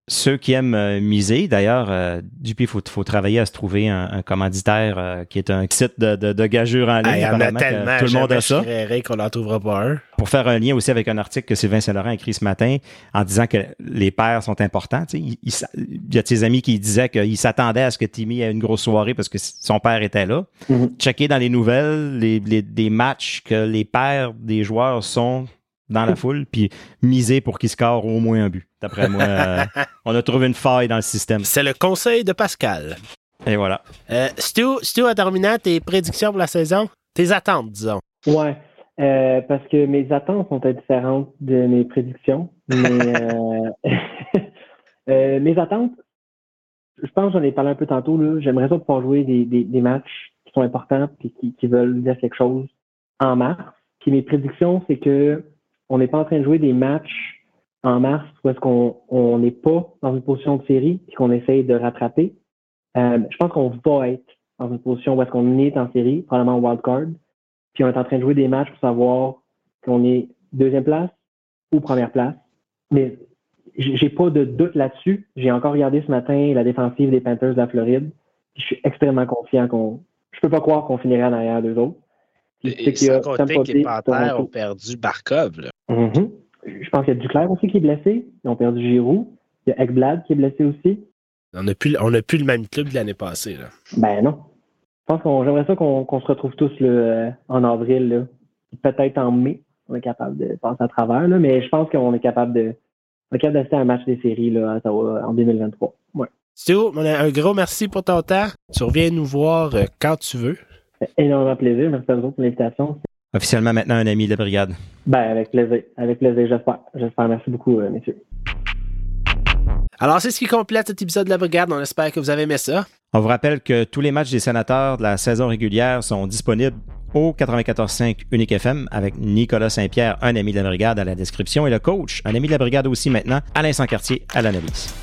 Ceux qui aiment euh, miser, d'ailleurs, euh, Dupuis, il faut, faut travailler à se trouver un, un commanditaire euh, qui est un site de, de, de gageure en ligne. Ah, Il y en a tellement. Tout le monde a ça. qu'on n'en trouvera pas un. Pour faire un lien aussi avec un article que Sylvain Saint-Laurent a écrit ce matin en disant que les pères sont importants. Il, il s- il y a de ses amis qui disaient qu'il s'attendait à ce que Timmy ait une grosse soirée parce que son père était là. Mhm. Checker dans les nouvelles les, les- des matchs que les pères des joueurs sont dans la foule, puis miser pour qu'ils scorent au moins un but. D'après moi, euh, on a trouvé une faille dans le système. C'est le conseil de Pascal. Et voilà. Euh, Stu, Stu, en terminant, tes prédictions pour la saison? Tes attentes, disons. Ouais. Euh, parce que mes attentes sont différentes de mes prédictions. Mais euh, euh, mes attentes, je pense que j'en ai parlé un peu tantôt. là. J'aimerais ça pouvoir jouer des, des, des matchs qui sont importants et qui, qui veulent dire quelque chose en mars. Puis mes prédictions, c'est que on n'est pas en train de jouer des matchs en mars où est-ce qu'on on n'est pas dans une position de série et qu'on essaye de rattraper. Euh, je pense qu'on va être dans une position où est-ce qu'on est en série, probablement en wild card. Puis on est en train de jouer des matchs pour savoir qu'on est deuxième place ou première place. Mais j'ai pas de doute là-dessus. J'ai encore regardé ce matin la défensive des Panthers de la Floride. Je suis extrêmement confiant qu'on. Je peux pas croire qu'on finirait en arrière d'eux autres. Et sans compter Tampa que les Panthers ont perdu Barkov. Là. Mhm. Je pense qu'il y a Duclair aussi qui est blessé. Ils ont perdu Giroud. Il y a Ekblad qui est blessé aussi. On n'a plus, on a plus le même club de l'année passée. Là. Ben non. Je pense qu'on j'aimerais ça qu'on se retrouve tous là, en avril. Peut-être en mai, on est capable de passer à travers, là, mais je pense qu'on est capable de on est capable d'assister à un match des séries là, en 2023. Ouais. A un gros merci pour ton temps. Tu reviens nous voir euh, quand tu veux. Énormément plaisir. Merci à vous pour l'invitation. Officiellement maintenant un ami de la brigade. Ben, avec plaisir. Avec plaisir, j'espère. J'espère. Merci beaucoup, euh, messieurs. Alors, c'est ce qui complète cet épisode de la Brigade. On espère que vous avez aimé ça. On vous rappelle que tous les matchs des sénateurs de la saison régulière sont disponibles au 94.5 Unique FM avec Nicolas Saint-Pierre, un ami de la brigade à la description, et le coach, un ami de la brigade aussi maintenant, Alain Sancartier à l'analyse.